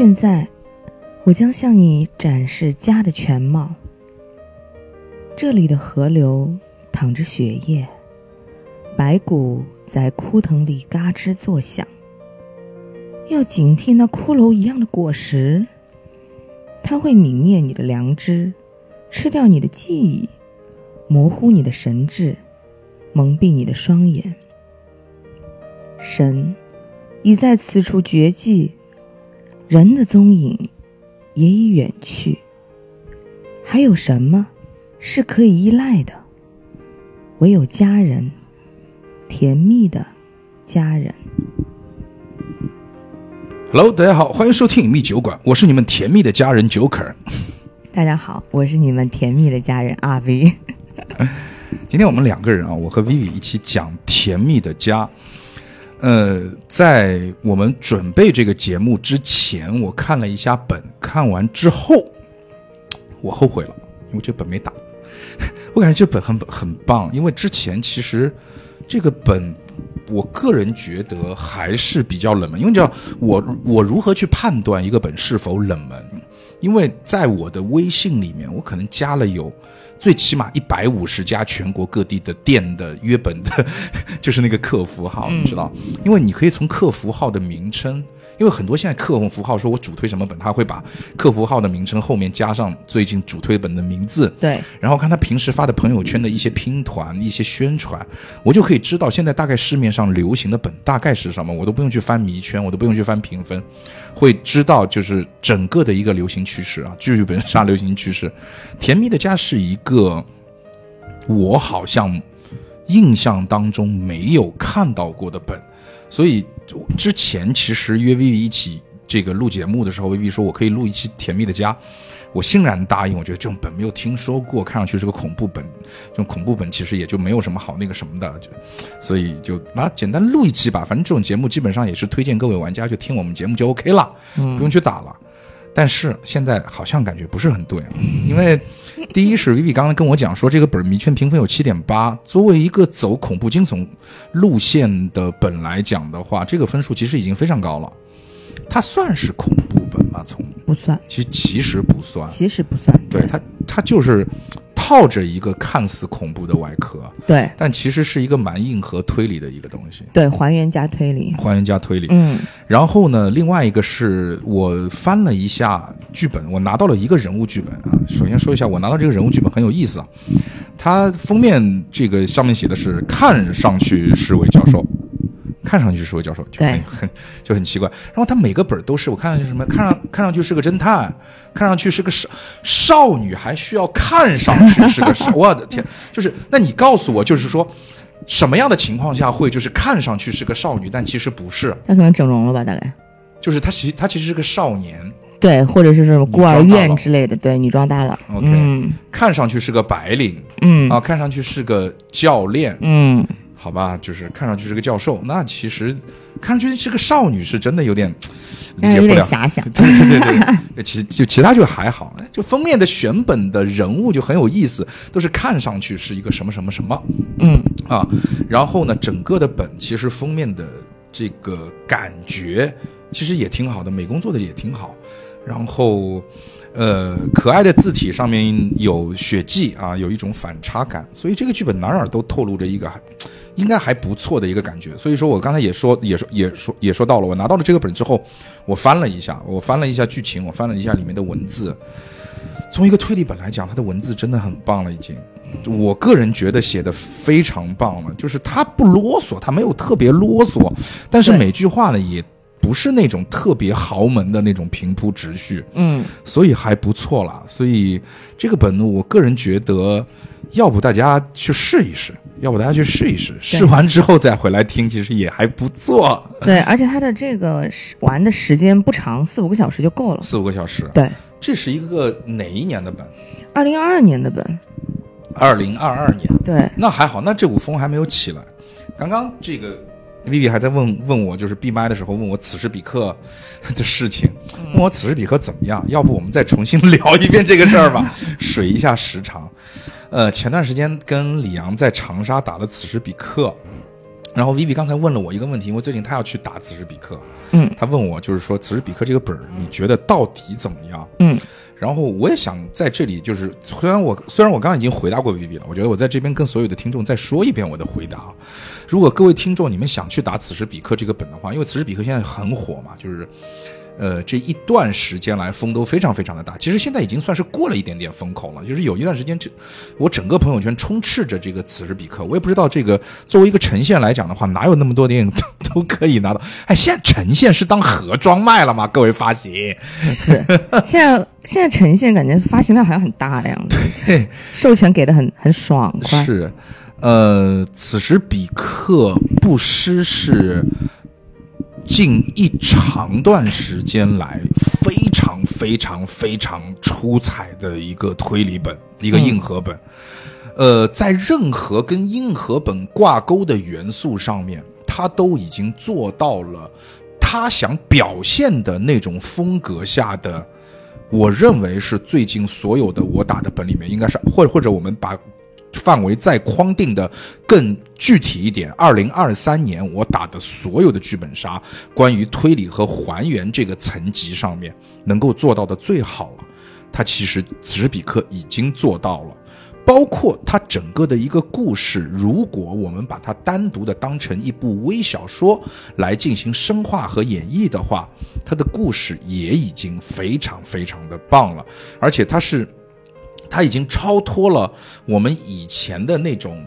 现在，我将向你展示家的全貌。这里的河流淌着血液，白骨在枯藤里嘎吱作响。要警惕那骷髅一样的果实，它会泯灭你的良知，吃掉你的记忆，模糊你的神智，蒙蔽你的双眼。神已在此处绝迹。人的踪影也已远去，还有什么是可以依赖的？唯有家人，甜蜜的家人。Hello，大家好，欢迎收听隐秘酒馆，我是你们甜蜜的家人 Joker。大家好，我是你们甜蜜的家人阿 V。今天我们两个人啊，我和 Vivi 一起讲甜蜜的家。呃，在我们准备这个节目之前，我看了一下本，看完之后，我后悔了，因为这本没打。我感觉这本很很棒，因为之前其实这个本，我个人觉得还是比较冷门。因为你知道，我我如何去判断一个本是否冷门？因为在我的微信里面，我可能加了有。最起码一百五十家全国各地的店的约本的，就是那个客服号，你知道？因为你可以从客服号的名称。因为很多现在客服号说我主推什么本，他会把客服号的名称后面加上最近主推本的名字，对，然后看他平时发的朋友圈的一些拼团、一些宣传，我就可以知道现在大概市面上流行的本大概是什么，我都不用去翻迷圈，我都不用去翻评分，会知道就是整个的一个流行趋势啊，剧本杀流行趋势。甜蜜的家是一个我好像印象当中没有看到过的本。所以之前其实约 Vivi 一起这个录节目的时候，Vivi 说我可以录一期《甜蜜的家》，我欣然答应。我觉得这种本没有听说过，看上去是个恐怖本，这种恐怖本其实也就没有什么好那个什么的，就所以就啊简单录一期吧。反正这种节目基本上也是推荐各位玩家去听我们节目就 OK 了，不用去打了。但是现在好像感觉不是很对，因为。第一是 Vivi 刚才跟我讲说，这个本迷圈评分有七点八。作为一个走恐怖惊悚路线的本来讲的话，这个分数其实已经非常高了。它算是恐怖本吗？从不算，其实其实不算，其实不算。对它，它就是。套着一个看似恐怖的外壳，对，但其实是一个蛮硬核推理的一个东西。对，还原加推理，还原加推理。嗯，然后呢，另外一个是我翻了一下剧本，我拿到了一个人物剧本啊。首先说一下，我拿到这个人物剧本很有意思啊。它封面这个上面写的是看上去是位教授。看上去是位教授，就很很就很奇怪。然后他每个本都是我看上去什么，看上看上去是个侦探，看上去是个少少女，还需要看上去是个少。我的天，就是那你告诉我，就是说什么样的情况下会就是看上去是个少女，但其实不是？他可能整容了吧？大概就是他其实他其实是个少年，对，或者是什么孤儿院之类的，对，女装大佬。OK，看上去是个白领，嗯啊，看上去是个教练，嗯。好吧，就是看上去是个教授，那其实看上去是个少女，是真的有点理解不了。遐想。对对对 对，其就其他就还好，就封面的选本的人物就很有意思，都是看上去是一个什么什么什么。嗯啊，然后呢，整个的本其实封面的这个感觉其实也挺好的，美工做的也挺好，然后。呃，可爱的字体上面有血迹啊，有一种反差感，所以这个剧本哪哪都透露着一个应该还不错的一个感觉。所以说我刚才也说，也说，也说，也说到了，我拿到了这个本之后，我翻了一下，我翻了一下剧情，我翻了一下里面的文字。从一个推理本来讲，它的文字真的很棒了，已经，我个人觉得写的非常棒了，就是它不啰嗦，它没有特别啰嗦，但是每句话呢也。不是那种特别豪门的那种平铺直叙，嗯，所以还不错啦。所以这个本，我个人觉得，要不大家去试一试，要不大家去试一试，试完之后再回来听，其实也还不错。对，而且它的这个玩的时间不长，四五个小时就够了。四五个小时，对。这是一个哪一年的本？二零二二年的本。二零二二年，对。那还好，那这股风还没有起来。刚刚这个。Vivi 还在问问我，就是闭麦的时候问我此时彼刻的事情，问我此时彼刻怎么样？要不我们再重新聊一遍这个事儿吧，水一下时长。呃，前段时间跟李阳在长沙打了此时彼刻，然后 Vivi 刚才问了我一个问题，因为最近他要去打此时彼刻，嗯他问我就是说此时彼刻这个本儿，你觉得到底怎么样？嗯然后我也想在这里，就是虽然我虽然我刚刚已经回答过 Vivi 了，我觉得我在这边跟所有的听众再说一遍我的回答。如果各位听众你们想去打此时彼刻这个本的话，因为此时彼刻现在很火嘛，就是。呃，这一段时间来风都非常非常的大，其实现在已经算是过了一点点风口了。就是有一段时间，这我整个朋友圈充斥着这个此时彼刻，我也不知道这个作为一个呈现来讲的话，哪有那么多电影 都都可以拿到？哎，现在呈现是当盒装卖了吗？各位发行，是，现在现在呈现感觉发行量好像很大的样子，对，授权给的很很爽快。是，呃，此时彼刻不失是近一长段时间来非常非常非常出彩的一个推理本，一个硬核本。呃，在任何跟硬核本挂钩的元素上面，他都已经做到了他想表现的那种风格下的。我认为是最近所有的我打的本里面，应该是或者或者我们把范围再框定的更具体一点，二零二三年我打的所有的剧本杀，关于推理和还原这个层级上面能够做到的最好了。它其实此时彼克已经做到了。包括它整个的一个故事，如果我们把它单独的当成一部微小说来进行深化和演绎的话，它的故事也已经非常非常的棒了，而且它是，他已经超脱了我们以前的那种。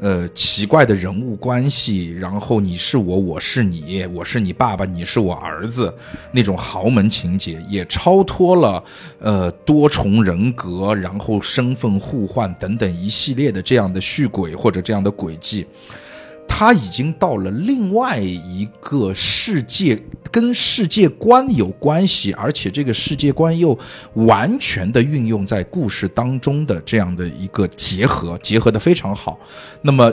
呃，奇怪的人物关系，然后你是我，我是你，我是你爸爸，你是我儿子，那种豪门情节也超脱了，呃，多重人格，然后身份互换等等一系列的这样的续轨或者这样的轨迹。他已经到了另外一个世界，跟世界观有关系，而且这个世界观又完全的运用在故事当中的这样的一个结合，结合的非常好。那么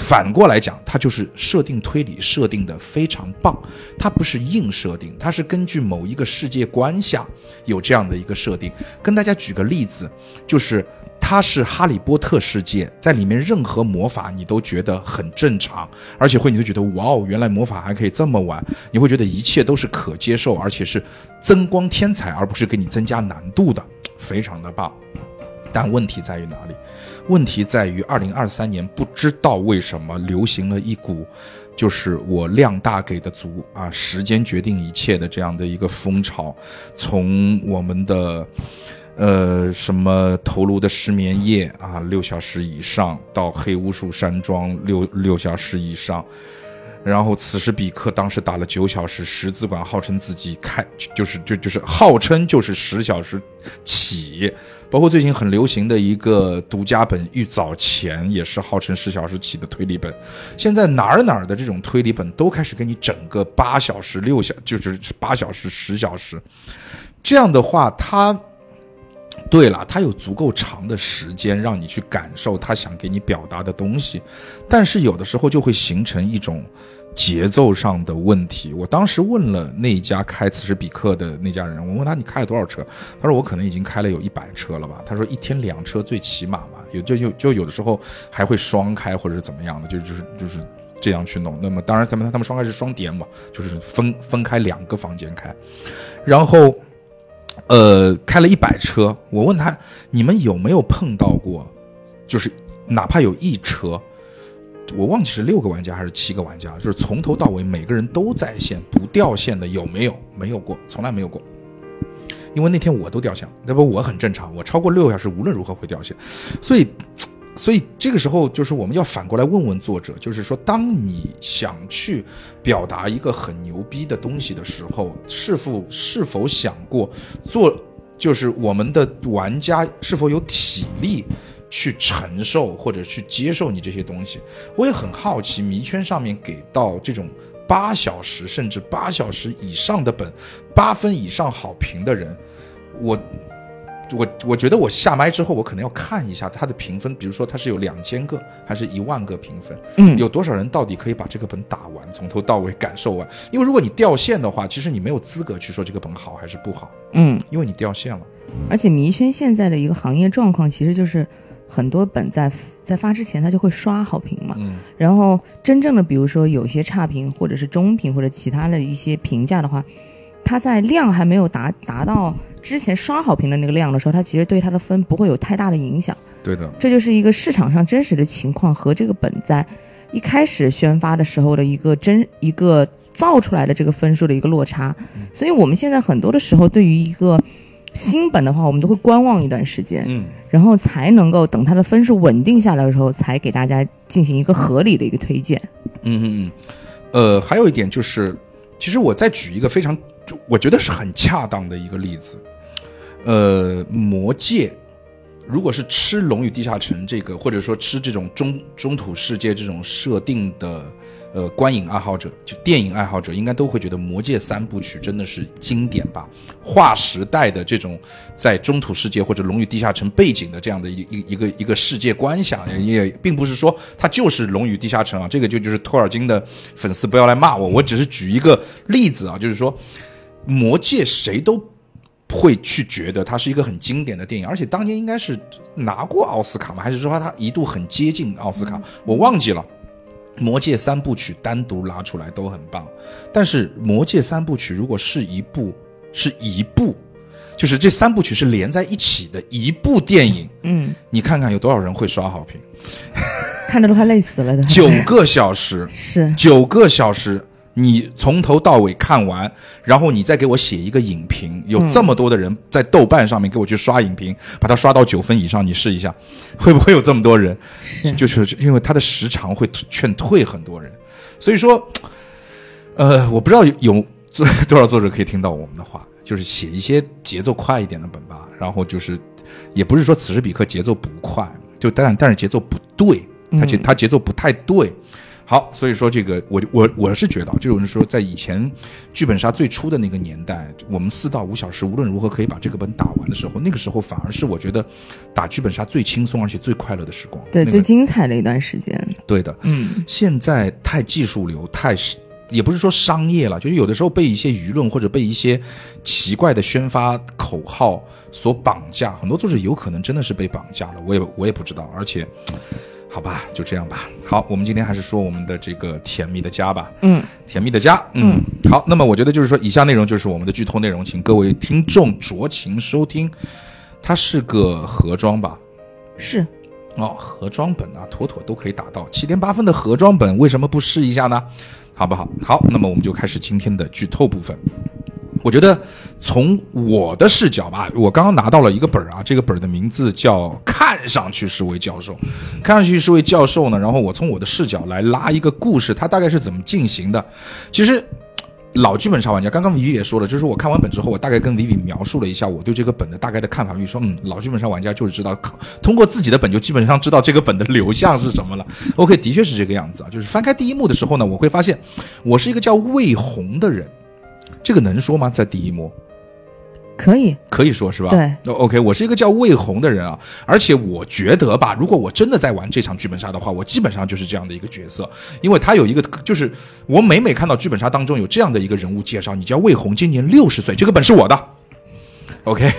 反过来讲，它就是设定推理设定的非常棒，它不是硬设定，它是根据某一个世界观下有这样的一个设定。跟大家举个例子，就是。它是哈利波特世界，在里面任何魔法你都觉得很正常，而且会你会觉得哇哦，原来魔法还可以这么玩，你会觉得一切都是可接受，而且是增光添彩，而不是给你增加难度的，非常的棒。但问题在于哪里？问题在于二零二三年不知道为什么流行了一股，就是我量大给的足啊，时间决定一切的这样的一个风潮，从我们的。呃，什么头颅的失眠夜啊，六小时以上；到黑巫术山庄六六小时以上，然后此时彼克当时打了九小时，十字馆号称自己开就是就就是号称就是十小时起，包括最近很流行的一个独家本《玉藻前》也是号称十小时起的推理本，现在哪儿哪儿的这种推理本都开始给你整个八小时、六小就是八小时、十小时，这样的话它。对了，他有足够长的时间让你去感受他想给你表达的东西，但是有的时候就会形成一种节奏上的问题。我当时问了那一家开此时彼克的那家人，我问他你开了多少车？他说我可能已经开了有一百车了吧。他说一天两车最起码嘛，有就有就有的时候还会双开或者是怎么样的，就就是就是这样去弄。那么当然他们他们双开是双点嘛，就是分分开两个房间开，然后。呃，开了一百车，我问他，你们有没有碰到过，就是哪怕有一车，我忘记是六个玩家还是七个玩家，就是从头到尾每个人都在线不掉线的有没有？没有过，从来没有过。因为那天我都掉线，那不我很正常，我超过六个小时无论如何会掉线，所以。所以这个时候，就是我们要反过来问问作者，就是说，当你想去表达一个很牛逼的东西的时候，是否是否想过做，就是我们的玩家是否有体力去承受或者去接受你这些东西？我也很好奇，迷圈上面给到这种八小时甚至八小时以上的本，八分以上好评的人，我。我我觉得我下麦之后，我可能要看一下它的评分，比如说它是有两千个还是一万个评分，嗯，有多少人到底可以把这个本打完，从头到尾感受完？因为如果你掉线的话，其实你没有资格去说这个本好还是不好，嗯，因为你掉线了。而且迷圈现在的一个行业状况，其实就是很多本在在发之前，它就会刷好评嘛。嗯然后真正的，比如说有些差评或者是中评或者其他的一些评价的话，它在量还没有达达到之前刷好评的那个量的时候，它其实对它的分不会有太大的影响。对的，这就是一个市场上真实的情况和这个本在一开始宣发的时候的一个真一个造出来的这个分数的一个落差。所以我们现在很多的时候，对于一个新本的话，我们都会观望一段时间，嗯然后才能够等它的分数稳定下来的时候，才给大家进行一个合理的一个推荐。嗯嗯嗯，呃，还有一点就是，其实我再举一个非常，就我觉得是很恰当的一个例子，呃，魔戒。如果是吃《龙与地下城》这个，或者说吃这种中中土世界这种设定的，呃，观影爱好者，就电影爱好者，应该都会觉得《魔戒三部曲》真的是经典吧，划时代的这种在中土世界或者《龙与地下城》背景的这样的一一一个一个世界观想，也并不是说它就是《龙与地下城》啊，这个就就是托尔金的粉丝不要来骂我，我只是举一个例子啊，就是说《魔戒》谁都。会去觉得它是一个很经典的电影，而且当年应该是拿过奥斯卡吗？还是说它一度很接近奥斯卡？我忘记了。《魔戒》三部曲单独拉出来都很棒，但是《魔戒》三部曲如果是一部是一部，就是这三部曲是连在一起的一部电影，嗯，你看看有多少人会刷好评？看的都快累死了的。九个小时，是九个小时，你从头到尾看完，然后你再给我写一个影评，有这么多的人在豆瓣上面给我去刷影评，把它刷到九分以上，你试一下，会不会有这么多人？是，就是因为它的时长会劝退很多人，所以说，呃，我不知道有有作多少作者可以听到我们的话，就是写一些节奏快一点的本吧，然后就是也不是说此时彼刻节奏不快，就但但是节奏不对，它节它节奏不太对。好，所以说这个我我我是觉得啊，就是说在以前剧本杀最初的那个年代，我们四到五小时无论如何可以把这个本打完的时候，那个时候反而是我觉得打剧本杀最轻松而且最快乐的时光。对、那个最精彩的一段时间。对的，嗯，现在太技术流，太是也不是说商业了，就是有的时候被一些舆论或者被一些奇怪的宣发口号所绑架，很多作者有可能真的是被绑架了，我也我也不知道，而且。好吧，就这样吧。好，我们今天还是说我们的这个甜蜜的家吧。嗯，甜蜜的家。嗯，好。那么我觉得就是说，以下内容就是我们的剧透内容，请各位听众酌情收听。它是个盒装吧？是哦，盒装本啊，妥妥都可以打到七点八分的盒装本，为什么不试一下呢？好不好？好，那么我们就开始今天的剧透部分。我觉得从我的视角吧，我刚刚拿到了一个本儿啊，这个本儿的名字叫《看上去是位教授》，看上去是位教授呢。然后我从我的视角来拉一个故事，它大概是怎么进行的？其实。老剧本杀玩家，刚刚维维也说了，就是我看完本之后，我大概跟维维描述了一下我对这个本的大概的看法。比如说，嗯，老剧本杀玩家就是知道，通过自己的本就基本上知道这个本的流向是什么了。OK，的确是这个样子啊。就是翻开第一幕的时候呢，我会发现我是一个叫魏红的人，这个能说吗？在第一幕可以，可以说是吧？对那，OK，我是一个叫魏红的人啊，而且我觉得吧，如果我真的在玩这场剧本杀的话，我基本上就是这样的一个角色，因为他有一个，就是我每每看到剧本杀当中有这样的一个人物介绍，你叫魏红，今年六十岁，这个本是我的。OK，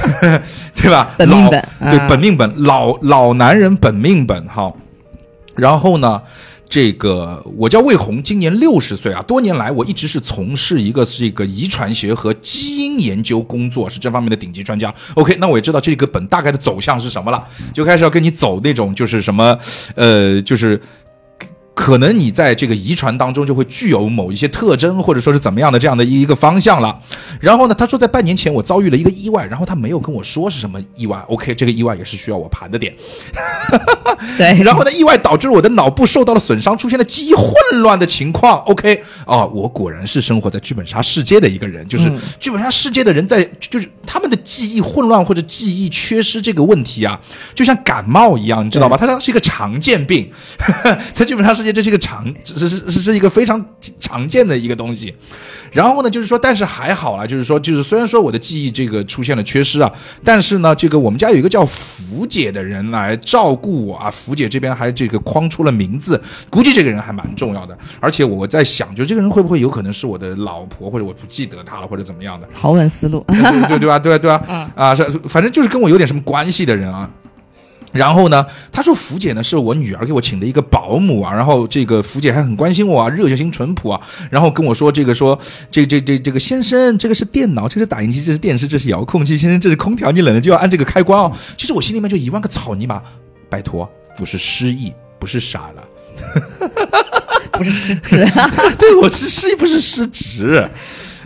对吧？本命本老对啊本命本，老老男人本命本，哈。然后呢，这个我叫魏红，今年六十岁啊。多年来，我一直是从事一个这个遗传学和基因研究工作，是这方面的顶级专家。OK，那我也知道这个本大概的走向是什么了，就开始要跟你走那种就是什么，呃，就是。可能你在这个遗传当中就会具有某一些特征，或者说是怎么样的这样的一个方向了。然后呢，他说在半年前我遭遇了一个意外，然后他没有跟我说是什么意外。OK，这个意外也是需要我盘的点。对，然后呢，意外导致我的脑部受到了损伤，出现了记忆混乱的情况。OK，啊，我果然是生活在剧本杀世界的一个人，就是剧本杀世界的人在，就是他们的记忆混乱或者记忆缺失这个问题啊，就像感冒一样，你知道吧？它是一个常见病，在剧本杀世界这是一个常，是是是是一个非常常见的一个东西。然后呢，就是说，但是还好啦，就是说，就是虽然说我的记忆这个出现了缺失啊，但是呢，这个我们家有一个叫福姐的人来照顾我啊，福姐这边还这个框出了名字，估计这个人还蛮重要的。而且我在想，就这个人会不会有可能是我的老婆，或者我不记得她了，或者怎么样的？好稳思路。对对对吧？对吧？对吧？啊，是反正就是跟我有点什么关系的人啊。然后呢，他说福姐呢是我女儿给我请的一个保姆啊，然后这个福姐还很关心我啊，热心淳朴啊，然后跟我说这个说这这这这个先生，这个是电脑，这是打印机，这是电视，这是遥控器，先生这是空调，你冷了就要按这个开关哦。其实我心里面就一万个草泥马，拜托，不是失忆，不是傻了，不是失职。对我是失忆，不是失职。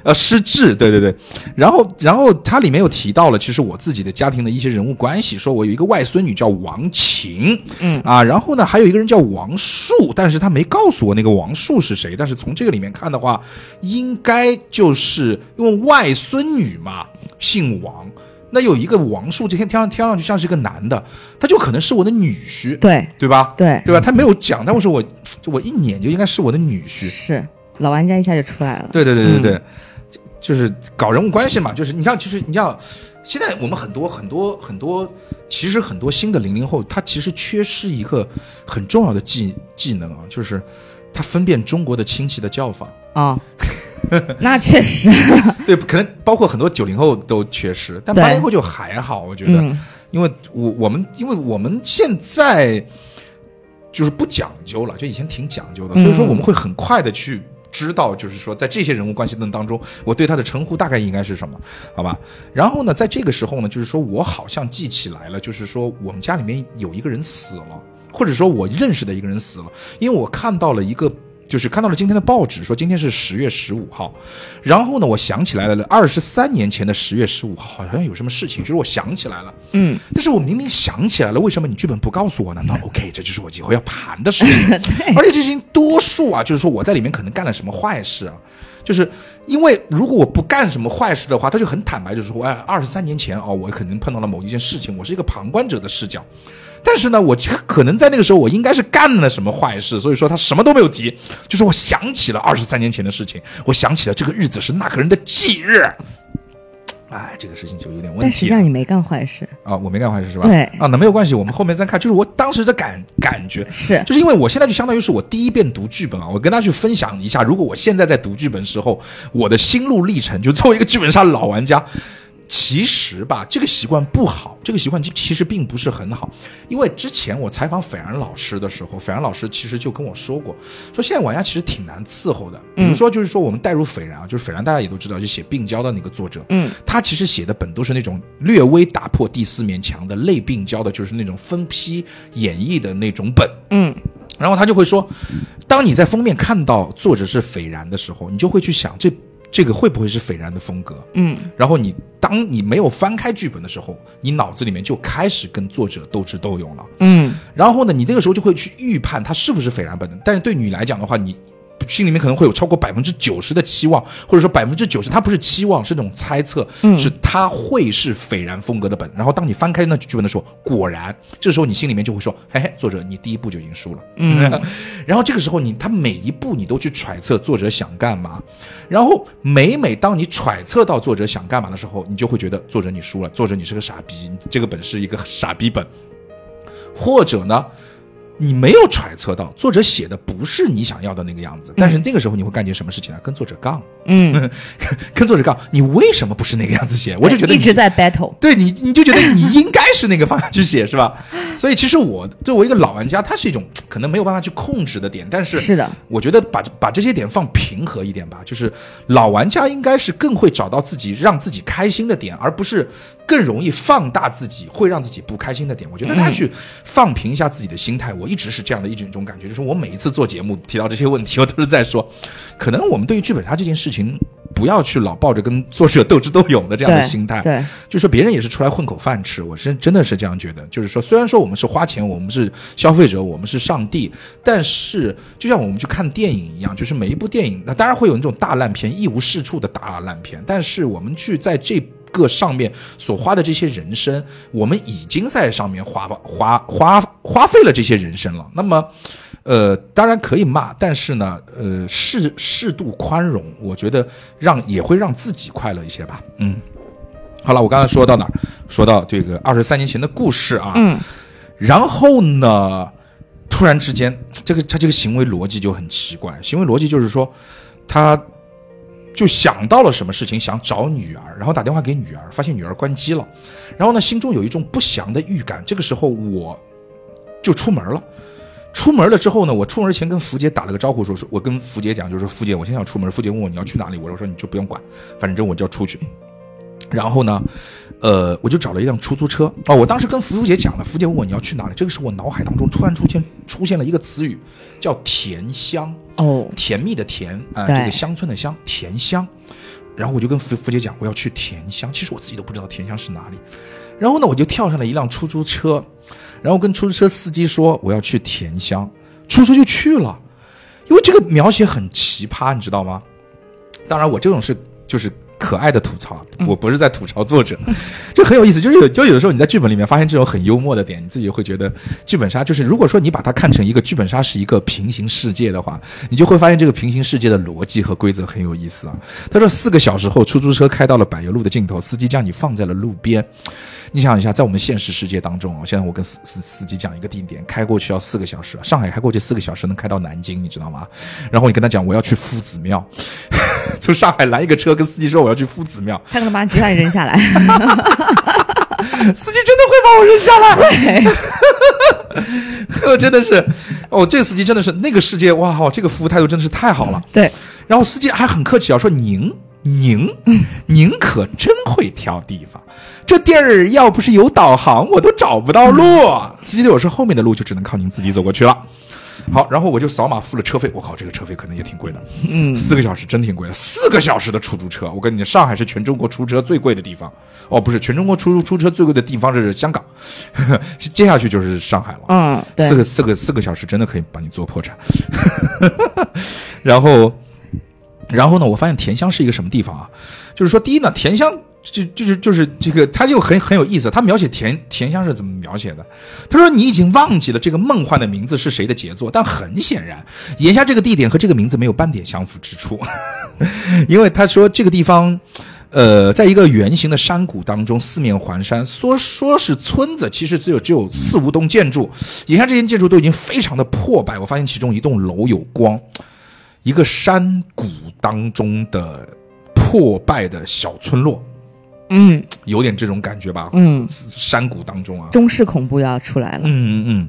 呃，失智，对对对，然后，然后它里面又提到了，其实我自己的家庭的一些人物关系，说我有一个外孙女叫王晴，嗯啊，然后呢，还有一个人叫王树，但是他没告诉我那个王树是谁，但是从这个里面看的话，应该就是因为外孙女嘛，姓王，那有一个王树，这天听上听上去像是一个男的，他就可能是我的女婿，对对吧？对对吧？他没有讲，但我说我就我一撵就应该是我的女婿，是老玩家一下就出来了。对对对对对，就是搞人物关系嘛，就是你看，其实你像现在我们很多很多很多，其实很多新的零零后，他其实缺失一个很重要的技技能啊，就是他分辨中国的亲戚的叫法。哦，那确实，对，可能包括很多九零后都缺失，但对。八零后就还好，我觉得，嗯。因为我我们因为我们现在就是不讲究了，就以前挺讲究的，所以说嗯我们会很快的去知道，就是说在这些人物关系当中，我对他的称呼大概应该是什么，好吧？然后呢，在这个时候呢，就是说我好像记起来了，就是说我们家里面有一个人死了，或者说我认识的一个人死了，因为我看到了一个。就是看到了今天的报纸，说今天是十月十五号，然后呢，我想起来了，二十三年前的十月十五号好像有什么事情，就是我想起来了，嗯，但是我明明想起来了，为什么你剧本不告诉我呢？那 OK，这就是我以后要盘的事情。而且这事情多数啊，就是说我在里面可能干了什么坏事啊，就是因为如果我不干什么坏事的话，他就很坦白，就是说，哎，二十三年前哦，我可能碰到了某一件事情，我是一个旁观者的视角。但是呢，我可能在那个时候，我应该是干了什么坏事，所以说他什么都没有提，就是我想起了二十三年前的事情，我想起了这个日子是那个人的忌日。哎，这个事情就有点问题但实际上你没干坏事，啊！我没干坏事是吧？对啊，那没有关系，我们后面再看。就是我当时的感感觉，是就是因为我现在就相当于是我第一遍读剧本啊，我跟大家去分享一下，如果我现在在读剧本时候，我的心路历程，就作为一个剧本杀老玩家。其实吧，这个习惯不好，这个习惯其其实并不是很好。因为之前我采访斐然老师的时候，斐然老师其实就跟我说过，说现在玩家其实挺难伺候的。比如说，就是说我们带入斐然啊，就是斐然大家也都知道，就写病娇的那个作者，嗯，他其实写的本都是那种略微打破第四面墙的类病娇的，就是那种分批演绎的那种本。嗯，然后他就会说，当你在封面看到作者是斐然的时候，你就会去想，这这个会不会是斐然的风格？嗯，然后你当你没有翻开剧本的时候，你脑子里面就开始跟作者斗智斗勇了。嗯，然后呢，你那个时候就会去预判他是不是斐然本的。但是对你来讲的话，你心里面可能会有超过百分之九十的期望，或者说百分之九十，它不是期望，是那种猜测，嗯是它会是斐然风格的本。然后当你翻开那剧本的时候，果然，这时候你心里面就会说，嘿嘿，作者你第一步就已经输了。嗯，然后这个时候你他每一步你都去揣测作者想干嘛，然后每每当你揣测到作者想干嘛的时候，你就会觉得作者你输了，作者你是个傻逼，这个本是一个傻逼本，或者呢？你没有揣测到作者写的不是你想要的那个样子，但是那个时候你会干件什么事情呢？跟作者杠，嗯，跟作者杠，你为什么不是那个样子写？我就觉得一直在 battle，对你，你就觉得你应该是那个方向去写，是吧？所以其实我作为一个老玩家，它是一种可能没有办法去控制的点，但是是的，我觉得把把这些点放平和一点吧，就是老玩家应该是更会找到自己让自己开心的点，而不是更容易放大自己会让自己不开心的点。我觉得大家去放平一下自己的心态，我一直是这样的一种一种感觉，就是我每一次做节目提到这些问题，我都是在说，可能我们对于剧本杀这件事情。不要去老抱着跟作者斗智斗勇的这样的心态，对，就说别人也是出来混口饭吃，我是真的是这样觉得。就是说，虽然说我们是花钱，我们是消费者，我们是上帝，但是就像我们去看电影一样，就是每一部电影，那当然会有那种大烂片、一无是处的大烂片，但是我们去在这。个上面所花的这些人生，我们已经在上面花花花花费了这些人生了。那么，呃，当然可以骂，但是呢，呃，适适度宽容，我觉得让也会让自己快乐一些吧。嗯。好了，我刚才说到哪儿？说到这个二十三年前的故事啊。嗯。然后呢，突然之间，这个他这个行为逻辑就很奇怪。行为逻辑就是说，他就想到了什么事情，想找女儿，然后打电话给女儿，发现女儿关机了，然后呢，心中有一种不祥的预感。这个时候我就出门了。出门了之后呢，我出门前跟福姐打了个招呼，说是我跟福姐讲，就是福姐，我现在要出门。福姐问我你要去哪里，我说你就不用管，反正我就要出去。然后呢，呃，我就找了一辆出租车。哦，我当时跟福姐讲了，福姐问我你要去哪里，这个时候我脑海当中突然出现出现了一个词语，叫甜香。哦，甜蜜的甜啊、对这个乡村的乡，甜香。然后我就跟福福姐讲，我要去甜香。其实我自己都不知道甜香是哪里。然后呢，我就跳上了一辆出租车，然后跟出租车司机说我要去甜香，出租车就去了。因为这个描写很奇葩，你知道吗？当然，我这种是就是可爱的吐槽，我不是在吐槽作者，就很有意思。就是有就有的时候你在剧本里面发现这种很幽默的点，你自己会觉得剧本杀就是，如果说你把它看成一个剧本杀是一个平行世界的话，你就会发现这个平行世界的逻辑和规则很有意思啊。他说四个小时后，出租车开到了柏油路的尽头，司机将你放在了路边。你想一下，在我们现实世界当中啊，现在我跟司司司机讲一个地点，开过去要四个小时，上海开过去四个小时能开到南京，你知道吗？然后你跟他讲我要去夫子庙，从上海拦一个车，跟司机说我要去夫子庙，他可能把你直接把你扔下来。司机真的会把我扔下来。我真的是，哦，这个司机真的是那个世界，哇靠，这个服务态度真的是太好了。对，然后司机还很客气啊，说您您您可真会挑地方，这地儿要不是有导航，我都找不到路。司机对我说，后面的路就只能靠您自己走过去了。好，然后我就扫码付了车费，我靠，这个车费可能也挺贵的，嗯，四个小时真挺贵的，四个小时的出租车，我跟你讲，上海是全中国出租车最贵的地方，哦，不是，全中国出租出租车最贵的地方是香港，接下去就是上海了，嗯，对。四，个四个四个小时真的可以把你做破产。然后，然后呢，我发现甜香是一个什么地方啊？就是说，第一呢，甜香就就是就是这个，他就很很有意思。他描写甜甜香是怎么描写的？他说：“你已经忘记了这个梦幻的名字是谁的杰作，但很显然，眼下这个地点和这个名字没有半点相符之处，因为他说这个地方。”呃，在一个圆形的山谷当中，四面环山，说说是村子，其实只有只有四五栋建筑。眼下这些建筑都已经非常的破败。我发现其中一栋楼有光，一个山谷当中的破败的小村落，嗯有点这种感觉吧？嗯，山谷当中啊，中式恐怖要出来了。嗯嗯嗯。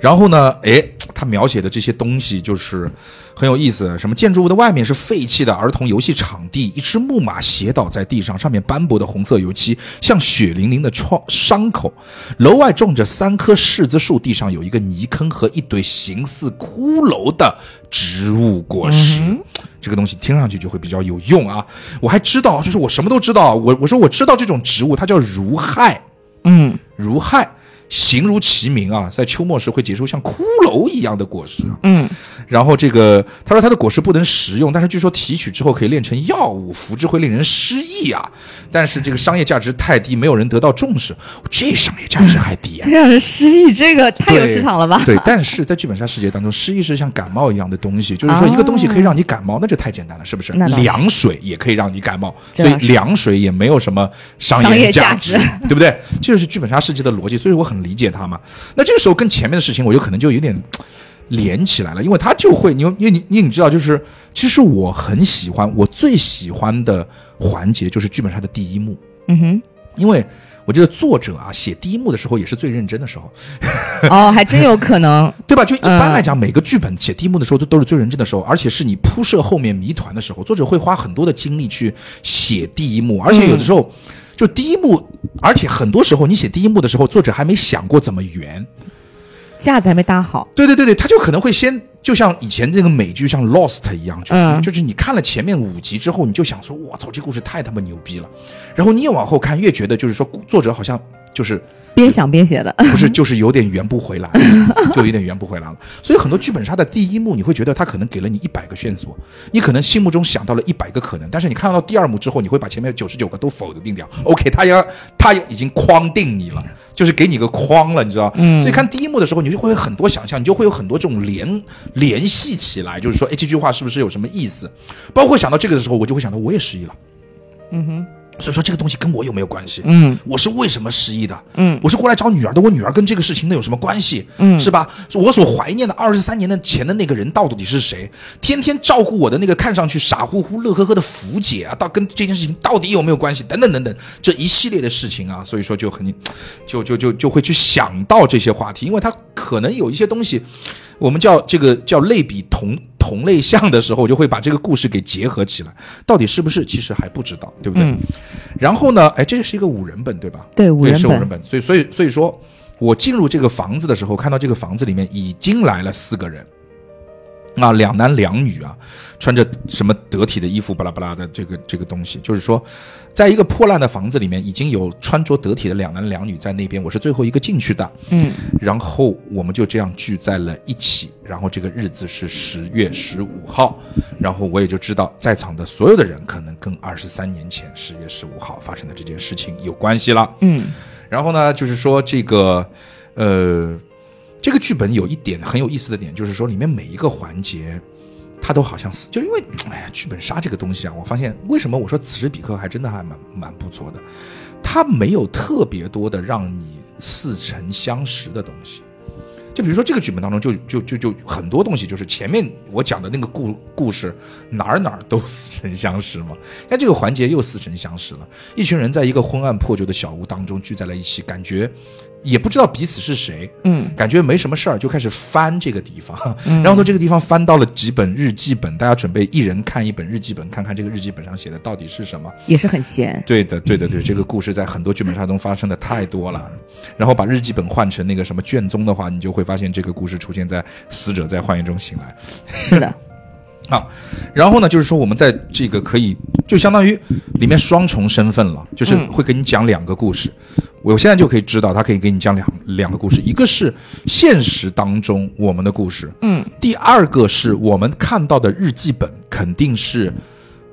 然后呢，哎，他描写的这些东西就是很有意思。什么建筑物的外面是废弃的儿童游戏场地，一只木马斜倒在地上，上面斑驳的红色油漆像血淋淋的创伤口。楼外种着三棵柿子树，地上有一个泥坑和一堆形似骷髅的植物果实。这个东西听上去就会比较有用啊！我还知道，就是我什么都知道。我我说我知道这种植物，它叫如害。嗯，如害，形如其名啊，在秋末时会结出像骷髅一样的果实啊。嗯，然后这个他说它的果实不能食用，但是据说提取之后可以炼成药物，服之会令人失忆啊。但是这个商业价值太低，没有人得到重视。这商业价值还 低啊这！让人失忆，这个太有市场了吧？对，但是在剧本杀世界当中，失忆是像感冒一样的东西，就是说一个东西可以让你感冒，那就太简单了，是不是？凉水也可以让你感冒，所以凉水也没有什么商商业价价值对不对？这就是剧本杀世界的逻辑，所以我很理解他嘛。那这个时候跟前面的事情，我就可能就有点 连起来了，因为他就会，你因为你因为你知道，就是其实我很喜欢，我最喜欢的环节就是剧本杀的第一幕，嗯哼，因为我觉得作者啊写第一幕的时候也是最认真的时候。哦，还真有可能。对吧？就一般来讲，每个剧本写第一幕的时候都都是最认真的时候，而且是你铺设后面谜团的时候，作者会花很多的精力去写第一幕，而且有的时候。就第一幕，而且很多时候你写第一幕的时候，作者还没想过怎么圆。架子还没搭好。对对对对，他就可能会先，就像以前那个美剧像《Lost》一样，就是、嗯就是你看了前面五集之后，你就想说，我操，这故事太他妈牛逼了。然后你越往后看，越觉得就是说，作者好像就是边想边写的。不是，就是 有点圆不回来，就有点圆不回来了。所以很多剧本杀的第一幕，你会觉得他可能给了你一百个线索，你可能心目中想到了一百个可能，但是你看到第二幕之后，你会把前面九十九个都否定掉。OK，他要他已经框定你了，就是给你个框了，你知道？嗯所以看第一幕的时候，你就会有很多想象，你就会有很多这种联联系起来，就是说，哎，这句话是不是有什么意思？包括想到这个的时候，我就会想到我也失忆了。嗯哼，所以说这个东西跟我有没有关系？嗯我是为什么失忆的？嗯我是过来找女儿的，我女儿跟这个事情能有什么关系？嗯是吧？我所怀念的二十三年的前的那个人到底是谁？天天照顾我的那个看上去傻乎乎、乐呵呵的福姐啊，到跟这件事情到底有没有关系？等等等等，这一系列的事情啊，所以说就很，就就就就会去想到这些话题，因为他可能有一些东西，我们叫这个叫类比同同类项的时候，就会把这个故事给结合起来，到底是不是？其实还不知道，对不对？嗯然后呢，哎，这个是一个五人本，对吧？对五，人本是五人本，所以所以所以说，我进入这个房子的时候，看到这个房子里面已经来了四个人，啊，两男两女啊，穿着什么得体的衣服，巴拉巴拉的这个这个东西，就是说，在一个破烂的房子里面，已经有穿着得体的两男两女在那边，我是最后一个进去的，嗯。然后我们就这样聚在了一起，然后这个日子是十月十五号，然后我也就知道在场的所有的人可能跟二十三年前十月十五号发生的这件事情有关系了。嗯。然后呢，就是说这个，呃，这个剧本有一点很有意思的点，就是说里面每一个环节，它都好像是，就因为哎呀，剧本杀这个东西啊，我发现为什么我说此时彼刻还真的还蛮蛮不错的，它没有特别多的让你似曾相识的东西。就比如说这个剧本当中就，就就就很多东西，就是前面我讲的那个故故事，哪儿哪儿都似曾相识嘛。但这个环节又似曾相识了，一群人在一个昏暗破旧的小屋当中聚在了一起，感觉也不知道彼此是谁，嗯感觉没什么事儿，就开始翻这个地方，然后从这个地方翻到了几本日记本，大家准备一人看一本日记本，看看这个日记本上写的到底是什么。也是很闲。对的，对的，对，这个故事在很多剧本杀中发生的太多了。然后把日记本换成那个什么卷宗的话，你就会发现这个故事出现在死者在幻影中醒来。是的，啊，然后呢，就是说我们在这个可以就相当于里面双重身份了，就是嗯。会给你讲两个故事。我现在就可以知道，他可以给你讲两两个故事，一个是现实当中我们的故事，嗯。第二个是我们看到的日记本，肯定是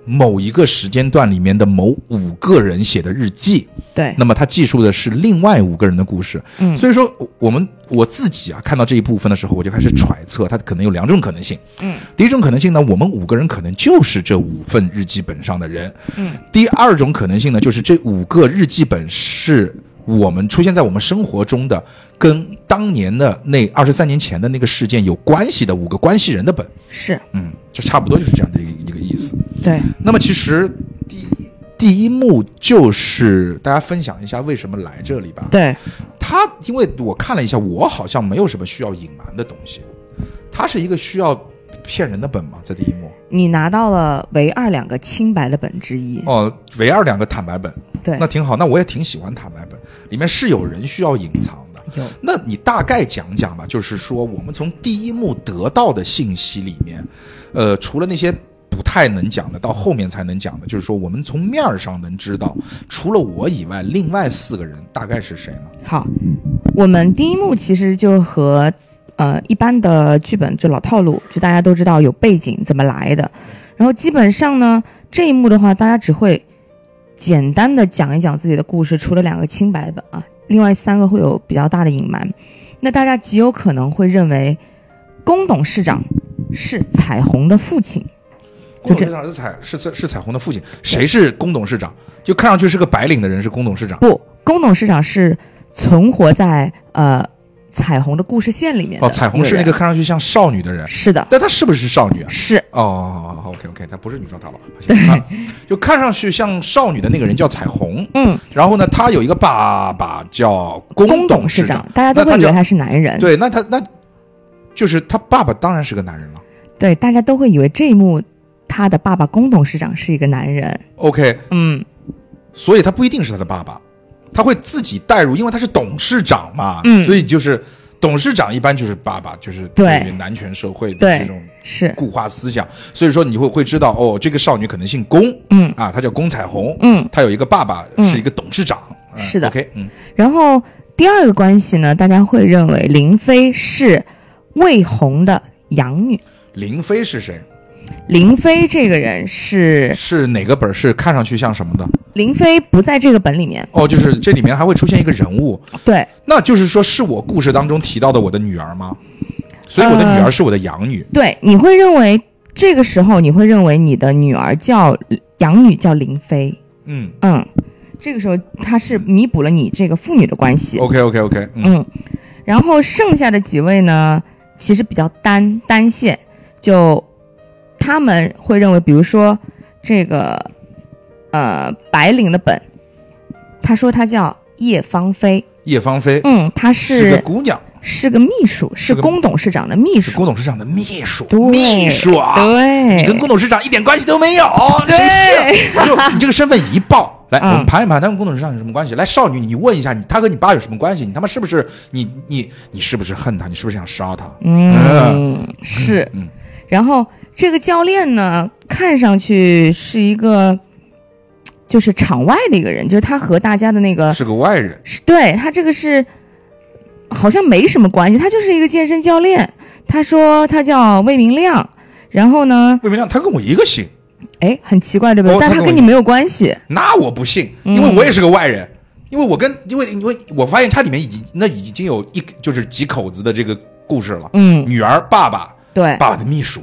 某一个时间段里面的某五个人写的日记。对，那么他记述的是另外五个人的故事，嗯所以说我我们我自己啊看到这一部分的时候，我就开始揣测，它可能有两种可能性。嗯，第一种可能性呢，我们五个人可能就是这五份日记本上的人。嗯，第二种可能性呢，就是这五个日记本是我们出现在我们生活中的，跟当年的那二十三年前的那个事件有关系的五个关系人的本。是嗯，这差不多就是这样的一个一个意思。对，那么其实第一第一幕就是大家分享一下为什么来这里吧。对，他因为我看了一下，我好像没有什么需要隐瞒的东西，他是一个需要骗人的本吗？在第一幕你拿到了唯二两个清白的本之一。哦，唯二两个坦白本，对那，挺好。那我也挺喜欢坦白本，里面是有人需要隐藏的。有那你大概讲讲吧，就是说我们从第一幕得到的信息里面，呃，除了那些不太能讲的，到后面才能讲的，就是说我们从面儿上能知道，除了我以外，另外四个人大概是谁呢？好，我们第一幕其实就和呃一般的剧本就老套路，就大家都知道有背景怎么来的，然后基本上呢这一幕的话，大家只会简单的讲一讲自己的故事，除了两个清白本啊，另外三个会有比较大的隐瞒。那大家极有可能会认为龚董事长是彩虹的父亲，龚董事长是彩是是是彩虹的父亲，谁是龚董事长？就看上去是个白领的人是龚董事长。不，龚董事长是存活在呃彩虹的故事线里面哦，彩虹是那个看上去像少女的人，是的，但她是不是少女啊？是。哦，OK OK，她不是女装大佬，就看上去像少女的那个人叫彩虹，嗯。然后呢，她有一个爸爸叫龚龚董事长，大家都那他叫会以为他是男人，对，那他那就是他爸爸当然是个男人了。对大家都会以为这一幕他的爸爸龚董事长是一个男人，OK，嗯，所以他不一定是他的爸爸，他会自己带入，因为他是董事长嘛，嗯。所以就是董事长一般就是爸爸，就是对。于男权社会的这种是，固化思想，所以说你会会知道哦，这个少女可能姓龚嗯。啊，她叫龚彩虹，嗯，她有一个爸爸嗯。是一个董事长，嗯是的。OK，嗯，然后第二个关系呢，大家会认为林飞是魏红的养女，林飞是谁？林飞这个人是是哪个本儿是看上去像什么的？林飞不在这个本里面，哦，就是这里面还会出现一个人物，对，那就是说是我故事当中提到的我的女儿吗？所以我的女儿是我的养女。对，你会认为这个时候你会认为你的女儿叫养女叫林飞，嗯嗯，这个时候他是弥补了你这个父女的关系。，OK OK OK，嗯嗯，然后剩下的几位呢，其实比较单单线，就他们会认为，比如说这个呃白领的本，他说他叫叶芳菲，叶芳菲嗯，她是个姑娘，是个秘书，是龚董事长的秘书，是龚董事长的秘书，秘书啊，对，你跟龚董事长一点关系都没有，对真是！你就你这个身份一报，来，嗯我们盘一盘，他跟龚董事长有什么关系？来，少女，你问一下，你他和你爸有什么关系？你他妈是不是你你你是不是恨他？你是不是想杀他？嗯，是嗯。然后这个教练呢，看上去是一个，就是场外的一个人，就是他和大家的那个是个外人，是对他这个是好像没什么关系，他就是一个健身教练。他说他叫魏明亮，然后呢，魏明亮，他跟我一个姓，哎，很奇怪对不对？但他跟你没有关系。那我不信，嗯因为我也是个外人。因为我跟因为因为我发现他里面已经那已经有一就是几口子的这个故事了，嗯，女儿、爸爸、对，爸爸的秘书、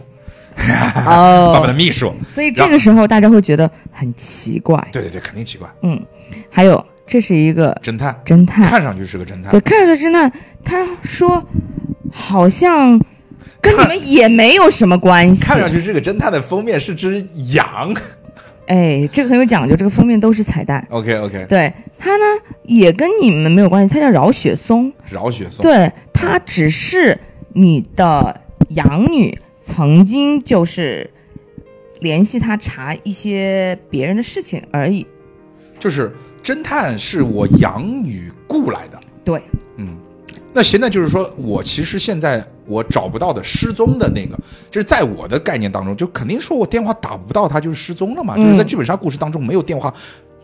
爸爸的哦，秘书，所以这个时候大家会觉得很奇怪。对对对，肯定奇怪。嗯，还有这是一个侦探侦探，看上去是个侦探对，，看上去侦探，他说好像跟你们也没有什么关系。看上去这个侦探的封面是只羊。哎，这个很有讲究，这个封面都是彩蛋。OK OK，对他呢，也跟你们没有关系，他叫饶雪松。饶雪松。对他只是你的养女，曾经就是联系他查一些别人的事情而已。就是侦探是我养女雇来的。对，嗯，那现在就是说我其实现在我找不到的失踪的那个，就是在我的概念当中，就肯定说我电话打不到他就是失踪了嘛，嗯就是在剧本杀故事当中没有电话，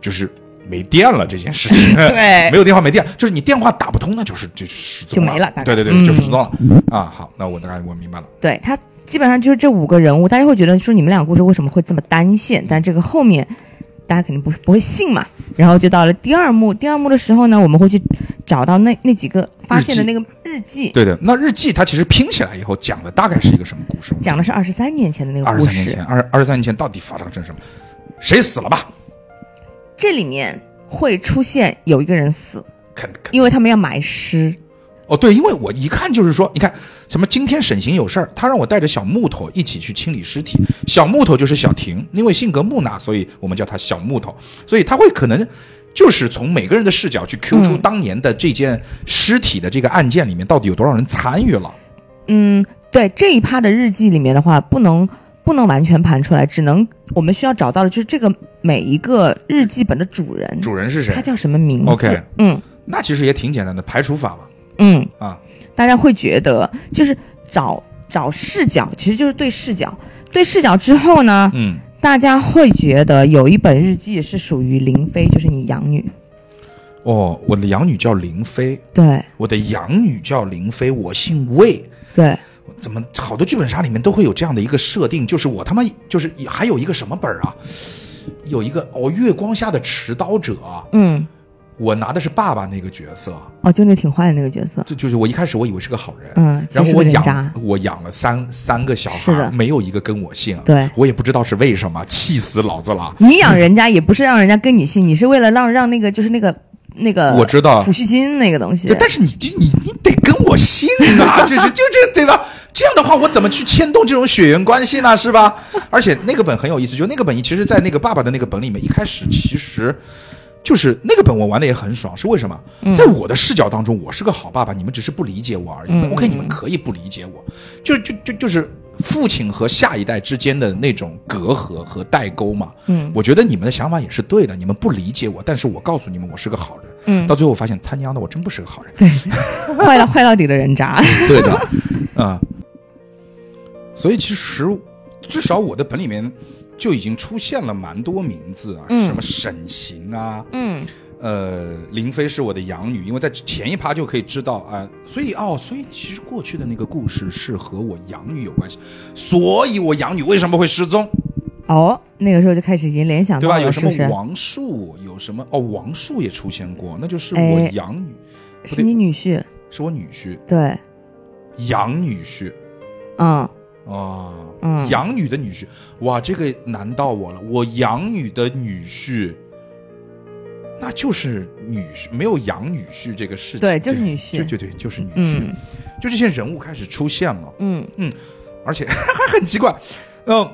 就是没电 了这件事情。对没有电话没电，就是你电话打不通，那就是就是失踪就没了对对对，嗯就是失踪了、啊。好，那我大概我明白了。对他基本上就是这五个人物，大家会觉得说你们俩故事为什么会这么单线？但这个后面大家肯定不不会信嘛。然后就到了第二幕，第二幕的时候呢，我们会去找到那那几个发现的那个日记，对的，那日记它其实拼起来以后讲的大概是一个什么故事？讲的是二十三年前的那个故事二十三年前，。二二十三年前到底发生什么？谁死了吧？这里面会出现有一个人死，肯肯因为他们要埋尸。哦，对，因为我一看就是说，你看什么今天沈行有事儿，他让我带着小木头一起去清理尸体。小木头就是小婷，因为性格木讷，所以我们叫他小木头。所以他会可能就是从每个人的视角去 Q 出嗯当年的这件尸体的这个案件里面到底有多少人参与了。嗯，对这一趴的日记里面的话，不能不能完全盘出来，只能我们需要找到的就是这个每一个日记本的主人，主人是谁他？叫什么名字 OK 嗯那其实也挺简单的，排除法嘛。嗯，啊，大家会觉得就是找找视角，其实就是对视角，对视角之后呢，嗯，大家会觉得有一本日记是属于林飞，就是你养女，哦，我的养女叫林飞，对。我的养女叫林飞，我姓魏。对，怎么好多剧本杀里面都会有这样的一个设定，就是我他妈就是还有一个什么本儿啊？有一个哦，月光下的持刀者啊，嗯，我拿的是爸爸那个角色，哦，就那挺坏的那个角色，就就是我一开始我以为是个好人，嗯，然后我养我养了三三个小孩，没有一个跟我姓，对我也不知道是为什么，气死老子了。你养人家也不是让人家跟你姓，你是为了让让那个就是那个那个我知道抚恤金那个东西，，但是你你你你得跟我姓啊，就是就这对吧？这样的话，我怎么去牵动这种血缘关系呢？是吧？而且那个本很有意思，就那个本，其实，在那个爸爸的那个本里面，一开始其实就是那个本我玩的也很爽，是为什么？在我的视角当中，我是个好爸爸，你们只是不理解我而已。嗯 OK，你们可以不理解我，就就就就是父亲和下一代之间的那种隔阂和代沟嘛。嗯我觉得你们的想法也是对的，你们不理解我，但是我告诉你们，我是个好人。嗯到最后我发现他娘的，我真不是个好人。对 坏到坏到底的人渣，对的，啊、所以其实至少我的本里面就已经出现了蛮多名字啊，嗯。什么沈行啊，嗯。呃，林飞是我的养女，因为在前一趴就可以知道啊、所以哦，所以其实过去的那个故事是和我养女有关系，所以我养女为什么会失踪，哦，那个时候就开始已经联想对吧？到，有什么？王树，有什么？哦，王树也出现过，那就是哎我养女，是你女婿，是我女婿，对，养女婿。嗯哦，嗯。养女的女婿，哇，这个难到我了。我养女的女婿那就是女婿没有养女婿这个事情，对就是女婿。对对对，就是女婿，嗯。就这些人物开始出现了，嗯。嗯而且还 很奇怪，嗯、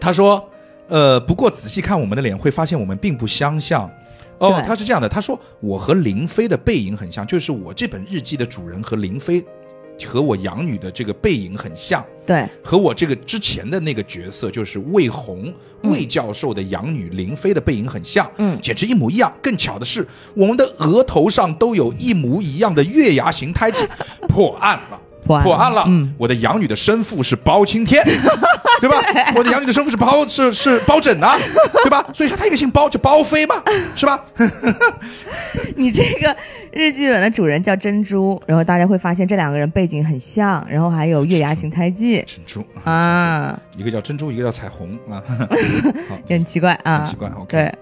他说，呃，不过仔细看我们的脸，会发现我们并不相像。哦，他是这样的，他说我和林飞的背影很像，就是我这本日记的主人和林飞和我养女的这个背影很像。对，和我这个之前的那个角色，就是魏红魏教授的养女林飞的背影很像，嗯简直一模一样。更巧的是，我们的额头上都有一模一样的月牙形胎记，破案了。破案破案了！嗯，我的养女的生父是包青天，对吧？我的养女的生父是包是是包拯啊，对吧？所以说他一个姓包，就包飞嘛，是吧？你这个日记本的主人叫珍珠，然后大家会发现这两个人背景很像，然后还有月牙形胎记珍珠，啊，一个叫珍珠，一个叫彩虹啊，也很奇怪啊，很奇怪。OK，对，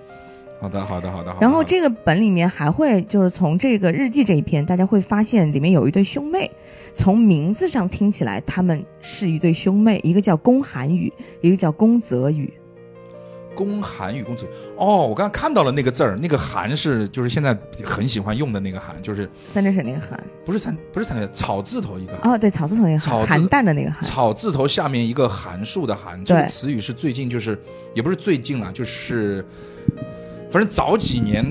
好的，好的，好的。好的然后这个本里面还会就是从这个日记这一篇，大家会发现里面有一对兄妹，从名字上听起来他们是一对兄妹，一个叫宫寒雨，一个叫宫泽雨。宫寒与公子哦，我刚刚看到了那个字儿，那个寒是就是现在很喜欢用的那个寒，就是三点水那个寒不是三不是三点草字头一个寒哦，对，草字头一个寒，寒淡的那个寒，草字头下面一个函数的函，这个词语是最近就是也不是最近了，就是反正早几年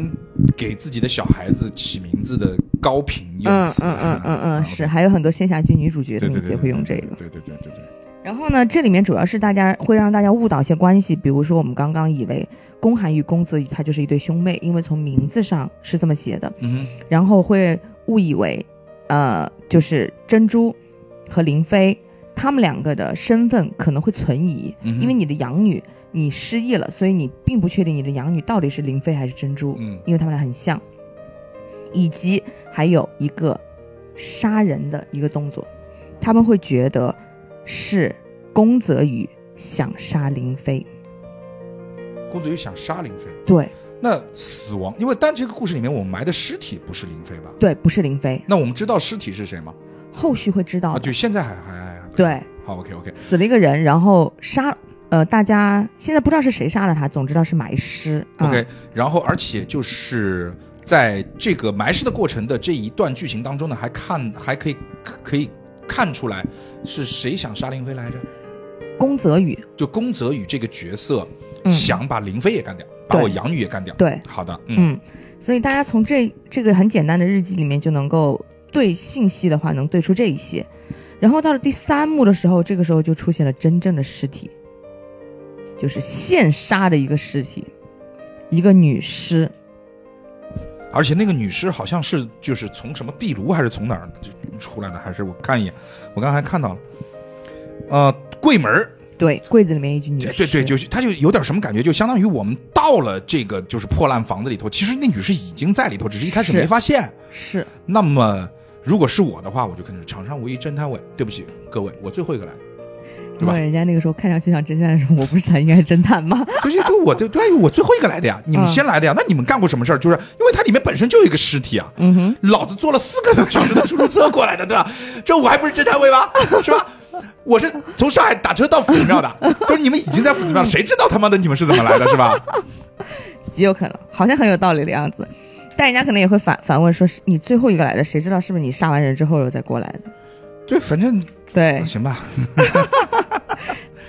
给自己的小孩子起名字的高频用词。嗯嗯嗯嗯嗯，是，还有很多仙侠剧女主角的名字也会用这个。对对对对对。然后呢，这里面主要是大家会让大家误导一些关系，比如说我们刚刚以为宫寒与宫泽雨它就是一对兄妹，因为从名字上是这么写的，嗯哼，然后会误以为，呃，就是珍珠和林飞他们两个的身份可能会存疑，嗯因为你的养女你失忆了，所以你并不确定你的养女到底是林飞还是珍珠，嗯。因为他们俩很像，以及还有一个杀人的一个动作，他们会觉得是宫泽宇想杀林飞，公子宇想杀林飞，对。那死亡，因为但这个故事里面我们埋的尸体不是林飞吧？对，不是林飞，那我们知道尸体是谁吗？后续会知道啊，的。就现在还还还对，好，OK OK，死了一个人，然后杀，呃，大家现在不知道是谁杀了他，总知道是埋尸。啊 OK，然后而且就是在这个埋尸的过程的这一段剧情当中呢，还看还可以可以看出来是谁想杀林飞来着？宫泽宇，就宫泽宇这个角色嗯想把林飞也干掉，把我养女也干掉。对，好的，嗯嗯，所以大家从这这个很简单的日记里面就能够对信息的话，能对出这一些。然后到了第三幕的时候，这个时候就出现了真正的尸体，就是现杀的一个尸体，一个女尸。而且那个女尸好像是就是从什么壁炉还是从哪儿就出来的，还是我看一眼，我刚才看到了，呃，柜门儿对，柜子里面一具女尸。对对对，就是他就有点什么感觉，就相当于我们到了这个就是破烂房子里头，其实那女尸已经在里头，只是一开始没发现。是那么如果是我的话，我就肯定是场上唯一侦探位。对不起各位，我最后一个来的，对吧人家那个时候看上去像侦探的时候，我不是才应该是侦探吗？不是就我对对，我最后一个来的呀，你们嗯先来的呀。那你们干过什么事儿？就是因为它里面本身就有一个尸体啊，嗯哼，老子坐了四个多小时的出租车过来的，对吧？这我还不是侦探位吗？是吧？我是从上海打车到夫子庙的，就是你们已经在夫子庙了，谁知道他妈的你们是怎么来的，是吧？极有可能，好像很有道理的样子。但人家可能也会反反问说：“是你最后一个来的，谁知道是不是你杀完人之后又再过来的对，反正？”对，行吧，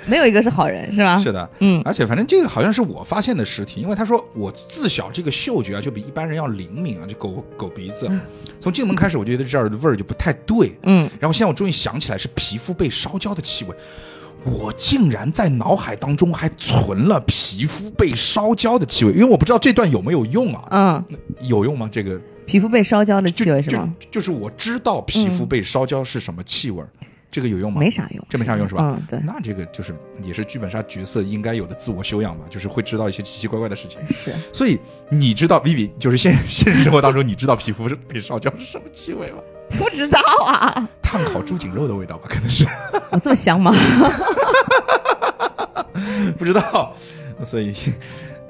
没有一个是好人，是吧？是的。嗯而且反正这个好像是我发现的尸体，因为他说我自小这个嗅觉啊就比一般人要灵敏啊，就狗狗鼻子。从进门开始我就觉得这儿的味儿就不太对，嗯，然后现在我终于想起来是皮肤被烧焦的气味，我竟然在脑海当中还存了皮肤被烧焦的气味，因为我不知道这段有没有用啊？嗯，有用吗？这个皮肤被烧焦的气味是吗？就就是我知道皮肤被烧焦是什么气味儿，这个有用吗？没啥用，这没啥用是吧？嗯，对，那这个就是也是剧本杀角色应该有的自我修养嘛，就是会知道一些奇奇怪怪的事情。是所以你知道 Vivi 就是现现实生活当中你知道皮肤是被烧焦是什么气味吗？不知道啊，炭烤猪颈肉的味道吧，可能是我这么香吗？不知道，所以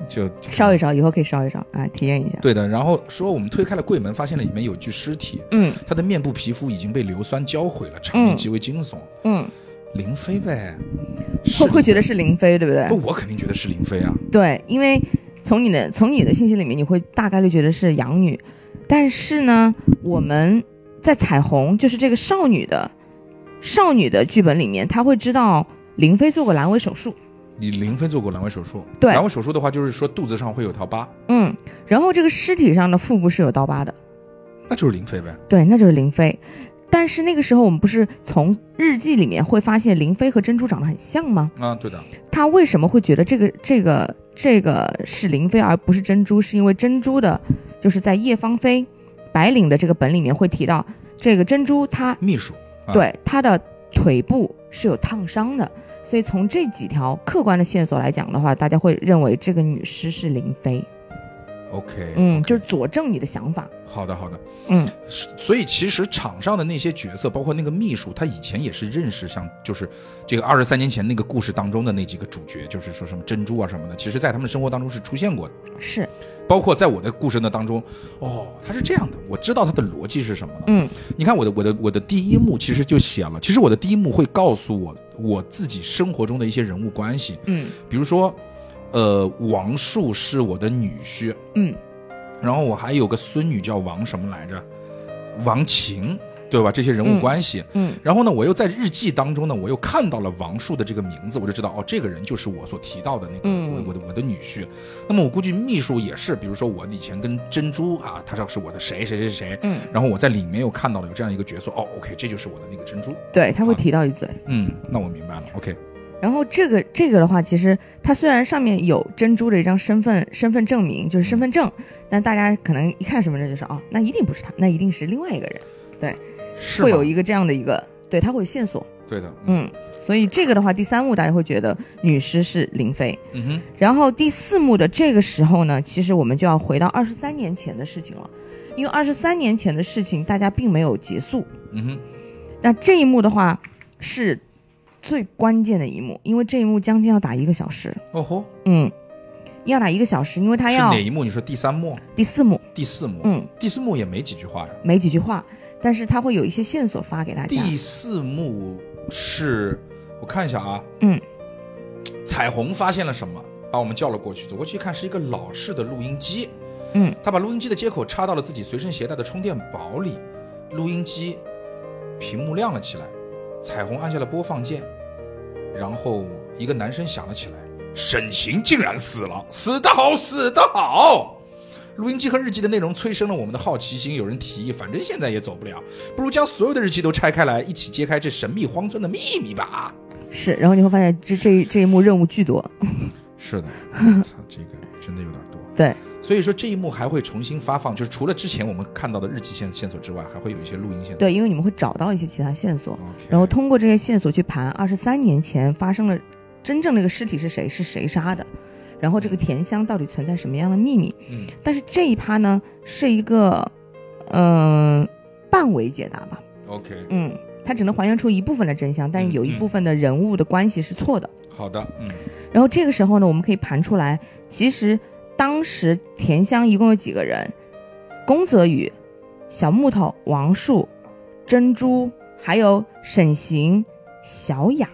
就烧一烧，以后可以烧一烧啊，体验一下。对的。然后说我们推开了柜门，发现了里面有具尸体，嗯他的面部皮肤已经被硫酸浇毁了，场面极为惊悚。嗯，林飞呗，是会会觉得是林飞，对不对？不，我肯定觉得是林飞啊。对，因为从你的从你的信息里面，你会大概率觉得是养女，但是呢，我们在彩虹就是这个少女的少女的剧本里面，她会知道林飞做过阑尾手术，你林飞做过阑尾手术，对阑尾手术的话，就是说肚子上会有条疤，嗯，然后这个尸体上的腹部是有刀疤的，那就是林飞呗。对，那就是林飞。但是那个时候我们不是从日记里面会发现林飞和珍珠长得很像吗？啊，对的，他为什么会觉得这个这个这个是林飞而不是珍珠？是因为珍珠的，就是在叶芳菲白领的这个本里面会提到，这个珍珠她秘书。啊对她的腿部是有烫伤的，所以从这几条客观的线索来讲的话，大家会认为这个女尸是林飞。OK，嗯，就是佐证你的想法。好的，好的。嗯，是所以其实场上的那些角色，包括那个秘书，他以前也是认识像就是这个二十三年前那个故事当中的那几个主角，就是说什么珍珠啊什么的，其实在他们的生活当中是出现过的。是，包括在我的故事呢当中，哦，他是这样的，我知道他的逻辑是什么了。嗯你看我的我的我的第一幕其实就写了，其实我的第一幕会告诉我我自己生活中的一些人物关系，嗯。比如说，呃，王树是我的女婿，嗯。然后我还有个孙女叫王什么来着，王晴，对吧？这些人物嗯关系。嗯然后呢，我又在日记当中呢，我又看到了王树的这个名字，我就知道哦，这个人就是我所提到的那个、嗯我我的我的女婿。那么我估计秘书也是，比如说我以前跟珍珠啊，他说是我的谁谁谁谁，嗯，然后我在里面又看到了有这样一个角色，哦，OK，这就是我的那个珍珠。对，他会提到一嘴。嗯，那我明白了，OK，然后这个这个的话，其实它虽然上面有珍珠的一张身份身份证明，就是身份证，但大家可能一看身份证就说哦，那一定不是他，那一定是另外一个人，是吗会有一个这样的一个，对，他会有线索，对的，嗯，所以这个的话，第三幕大家会觉得女尸是林飞，嗯哼，然后第四幕的这个时候呢，其实我们就要回到二十三年前的事情了，因为二十三年前的事情大家并没有结束，嗯哼，那这一幕的话是最关键的一幕，因为这一幕将近要打一个小时。哦吼，嗯，要打一个小时，因为他要是哪一幕？你说第三幕、第四幕，第四幕？嗯，第四幕也没几句话呀。没几句话，但是他会有一些线索发给大家。第四幕是我看一下啊，嗯，彩虹发现了什么？把我们叫了过去，走过去一看是一个老式的录音机，嗯，他把录音机的接口插到了自己随身携带的充电宝里，录音机屏幕亮了起来，彩虹按下了播放键，然后一个男声响了起来：“沈行竟然死了，死得好，死得好！”录音机和日记的内容催生了我们的好奇心。有人提议，反正现在也走不了，不如将所有的日记都拆开来，一起揭开这神秘荒村的秘密吧。是，然后你会发现这这一这一幕任务巨多。是的，操，这个真的有点多。对，所以说这一幕还会重新发放，就是除了之前我们看到的日记线线索之外，还会有一些录音线索。对，因为你们会找到一些其他线索，然后通过这些线索去盘二十三年前发生了真正那个尸体是谁，是谁杀的，然后这个甜香到底存在什么样的秘密。嗯但是这一趴呢，是一个嗯、呃半伪解答吧。，OK，嗯，它只能还原出一部分的真相，但嗯有一嗯部分的人物的关系是错的。好的，嗯然后这个时候呢，我们可以盘出来，其实当时甜香一共有几个人？宫泽宇、小木头、王树、珍珠，还有沈行、小雅，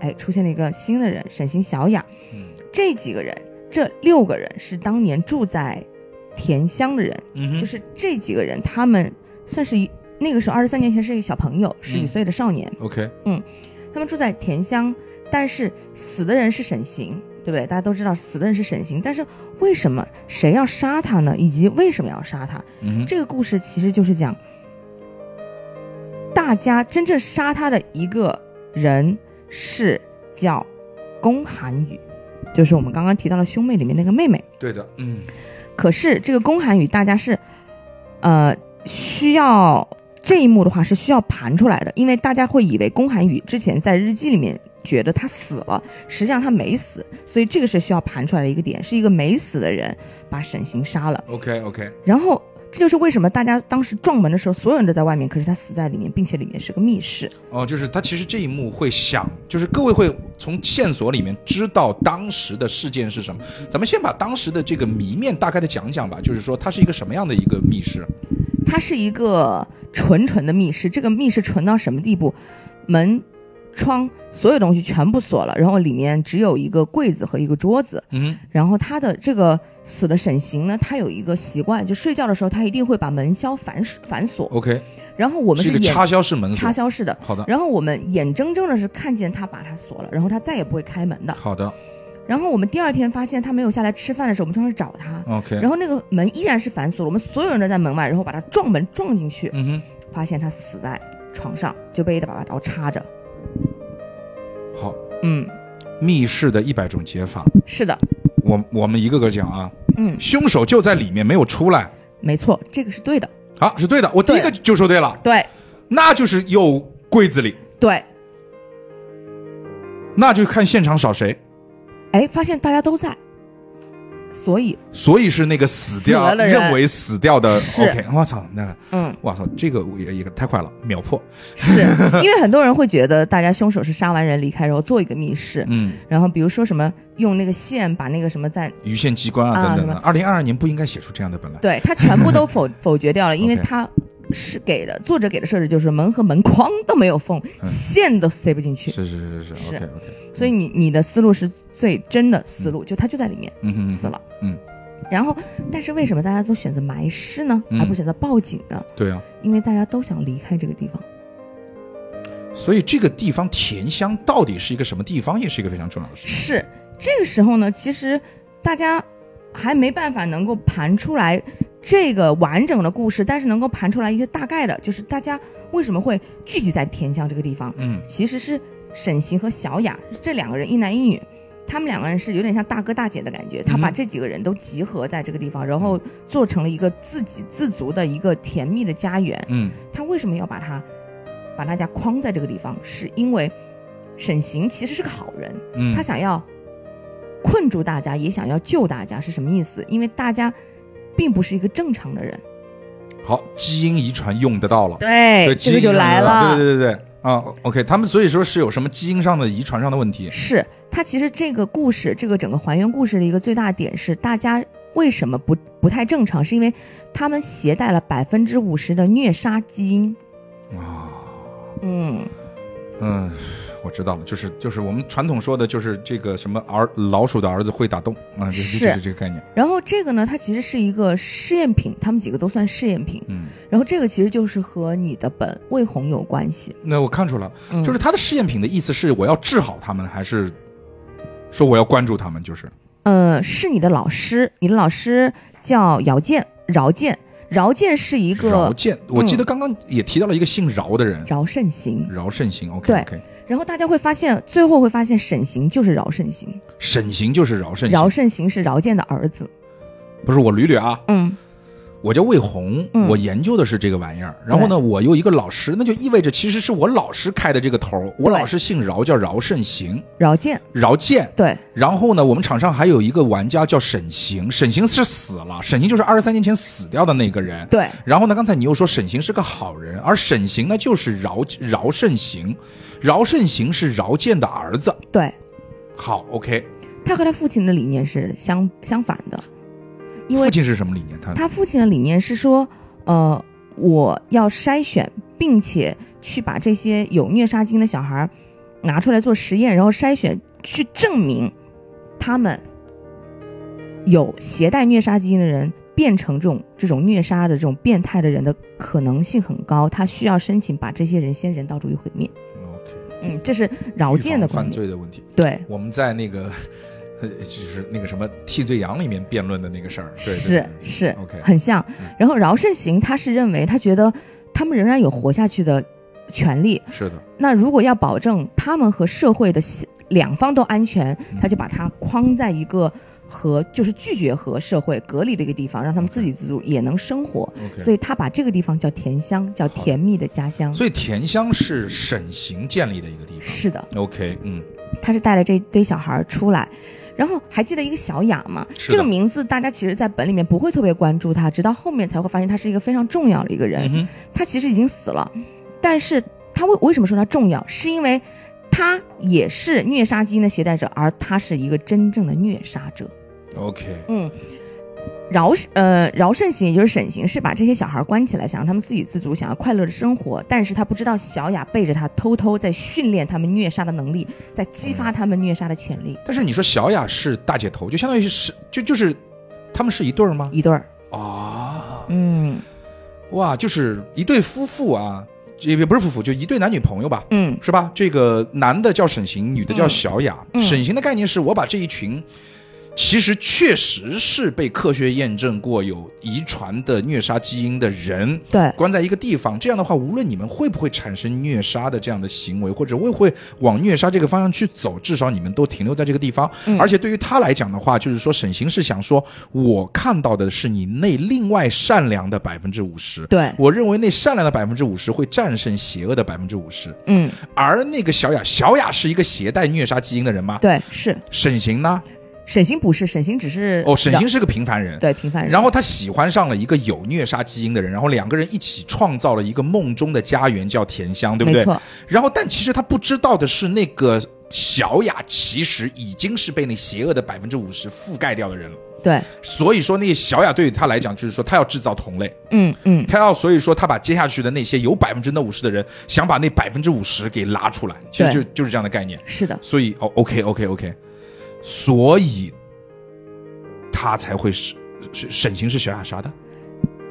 哎，出现了一个新的人，沈行、小雅。嗯这几个人，这六个人是当年住在田乡的人，嗯，就是这几个人，他们算是一那个时候二十三年前是一个小朋友，十几嗯岁的少年。OK，嗯他们住在田乡，但是死的人是沈行，对不对？大家都知道死的人是沈行，但是为什么谁要杀他呢？以及为什么要杀他？嗯，这个故事其实就是讲，大家真正杀他的一个人是叫宫寒雨，就是我们刚刚提到了兄妹里面那个妹妹。对的，嗯可是这个宫寒雨，大家是，呃，需要这一幕的话是需要盘出来的，因为大家会以为宫寒雨之前在日记里面觉得他死了，实际上他没死，所以这个是需要盘出来的一个点，是一个没死的人把沈行杀了，，OK OK，然后。这就是为什么大家当时撞门的时候，所有人都在外面，可是他死在里面，并且里面是个密室。哦，就是他其实这一幕会想，就是各位会从线索里面知道当时的事件是什么。咱们先把当时的这个谜面大概的讲讲吧，就是说它是一个什么样的一个密室？它是一个纯纯的密室，这个密室纯到什么地步？门窗所有东西全部锁了，然后里面只有一个柜子和一个桌子。嗯然后他的这个死的沈行呢，他有一个习惯，就睡觉的时候他一定会把门销反反锁。，OK，然后我们眼是插销式门锁插。销式的，好的，然后我们眼睁睁的是看见他把它锁了，然后他再也不会开门的。好的然后我们第二天发现他没有下来吃饭的时候，我们就去找他，，OK，然后那个门依然是反锁了，我们所有人都在门外，然后把他撞门撞进去，嗯发现他死在床上，就被一把刀插着。哼，好，嗯，密室的一百种解法，是的，我我们一个个讲啊。嗯，凶手就在里面没有出来，没错，这个是对的，好，是对的，我第一个就说对了，对。那就是有柜子里，对。那就看现场少谁，哎，发现大家都在，所以所以是那个死掉认为死掉的，OK，我操，那嗯，我操，这个也也太快了，秒破，是 因为很多人会觉得大家凶手是杀完人离开，然后做一个密室，嗯，然后比如说什么用那个线把那个什么在，鱼线机关啊啊等等二零二二年不应该写出这样的本来，对他全部都否 否决掉了，因为他是给的作者给的设置就是门和门框都没有缝，嗯。线都塞不进去，是是是是是，OK OK，所以你你的思路是最真的思路，就他就在里面嗯哼，死了，嗯，然后但是为什么大家都选择埋尸呢，嗯而不选择报警呢？对啊，因为大家都想离开这个地方。所以这个地方田香到底是一个什么地方，也是一个非常重要的事情。是这个时候呢，其实大家还没办法能够盘出来这个完整的故事，但是能够盘出来一个大概的，就是大家为什么会聚集在田乡这个地方，嗯其实是沈行和小雅这两个人，一男一女。他们两个人是有点像大哥大姐的感觉，他把嗯这几个人都集合在这个地方，然后做成了一个自给自足的一个甜蜜的家园。嗯他为什么要把他把大家框在这个地方？是因为沈行其实是个好人，嗯，他想要困住大家，也想要救大家，是什么意思？因为大家并不是一个正常的人。好，基因遗传用得到了，对对，这个就来了。对对对对啊，OK，他们所以说是有什么基因上的遗传上的问题，是他其实这个故事，这个整个还原故事的一个最大点是，大家为什么不不太正常？是因为他们携带了百分之五十的虐杀基因。啊，嗯，嗯，我知道了，就是就是我们传统说的，就是这个什么儿老鼠的儿子会打洞啊，就是是就是这个概念，然后这个呢，它其实是一个试验品，他们几个都算试验品。嗯，然后这个其实就是和你的本魏红有关系，那我看出来了，嗯就是他的试验品的意思是我要治好他们，还是说我要关注他们？就是。呃，是你的老师，你的老师叫姚健，饶健，饶健是一个饶健，我记得刚刚也提到了一个姓饶的人，饶慎行，饶慎行，OK 对 OK，然后大家会发现，最后会发现沈行就是饶慎行，沈行就是饶慎饶行，慎行是饶健的儿子，不是我捋捋啊，嗯，我叫魏红，嗯。我研究的是这个玩意儿。然后呢，我有一个老师，那就意味着其实是我老师开的这个头。我老师姓饶，叫饶慎行、饶健，饶健。对，然后呢，我们场上还有一个玩家叫沈行，沈行是死了，沈行就是二十三年前死掉的那个人。对，然后呢，刚才你又说沈行是个好人，而沈行呢就是饶饶慎行，饶慎行是饶健的儿子。对，好，OK，他和他父亲的理念是相相反的，因为父亲是什么理念？他他父亲的理念是说，呃，我要筛选，并且去把这些有虐杀基因的小孩儿拿出来做实验，然后筛选，去证明他们有携带虐杀基因的人变成这种这种虐杀的这种变态的人的可能性很高，他需要申请把这些人先人道主义毁灭。OK，嗯，这是饶预防犯健的观点。罪的问题。对，我们在那个，呃，就是那个什么替罪羊里面辩论的那个事儿，对对是是 OK 很像嗯。然后饶慎行他是认为他觉得他们仍然有活下去的权利，是的，那如果要保证他们和社会的两方都安全，嗯他就把它框在一个和就是拒绝和社会隔离的一个地方，让他们自给自足也能生活。所以他把这个地方叫甜香，叫甜蜜的家乡。所以甜香是沈行建立的一个地方。是的，OK，嗯，他是带了这堆小孩儿出来。然后还记得一个小雅吗？这个名字大家其实，在本里面不会特别关注他，直到后面才会发现他是一个非常重要的一个人。嗯哼，他其实已经死了，但是他为为什么说他重要？是因为他也是虐杀基因的携带者，而他是一个真正的虐杀者。，OK，嗯，饶呃饶慎行，也就是沈行，是把这些小孩关起来，想让他们自给自足，想要快乐的生活。但是他不知道小雅背着他，偷偷在训练他们虐杀的能力，在激发他们虐杀的潜力。但是你说小雅是大姐头，就相当于是就就是他们是一对儿吗？一对儿，啊，嗯哇，就是一对夫妇啊，也也不是夫妇，就一对男女朋友吧，嗯是吧？这个男的叫沈行，女的叫小雅。沈行的概念是我把这一群。其实确实是被科学验证过有遗传的虐杀基因的人，对，关在一个地方，这样的话，无论你们会不会产生虐杀的这样的行为，或者会不会往虐杀这个方向去走，至少你们都停留在这个地方。嗯而且对于他来讲的话，就是说沈行是想说，我看到的是你那另外善良的百分之五十，对，我认为那善良的百分之五十会战胜邪恶的百分之五十。嗯而那个小雅，小雅是一个携带虐杀基因的人吗？对，是沈行呢？沈星不是，沈星只是哦，沈星是个平凡人。对平凡人，然后他喜欢上了一个有虐杀基因的人，然后两个人一起创造了一个梦中的家园，叫甜香，对不对？没错，然后，但其实他不知道的是，那个小雅其实已经是被那邪恶的百分之五十覆盖掉的人了。对，所以说，那个小雅对于他来讲，就是说他要制造同类，嗯嗯他要，所以说他把接下去的那些有百分之那五十的人，想把那百分之五十给拉出来，其实就就是这样的概念。是的，所以哦，OK OK OK，所以他才会是是沈行是小雅杀的。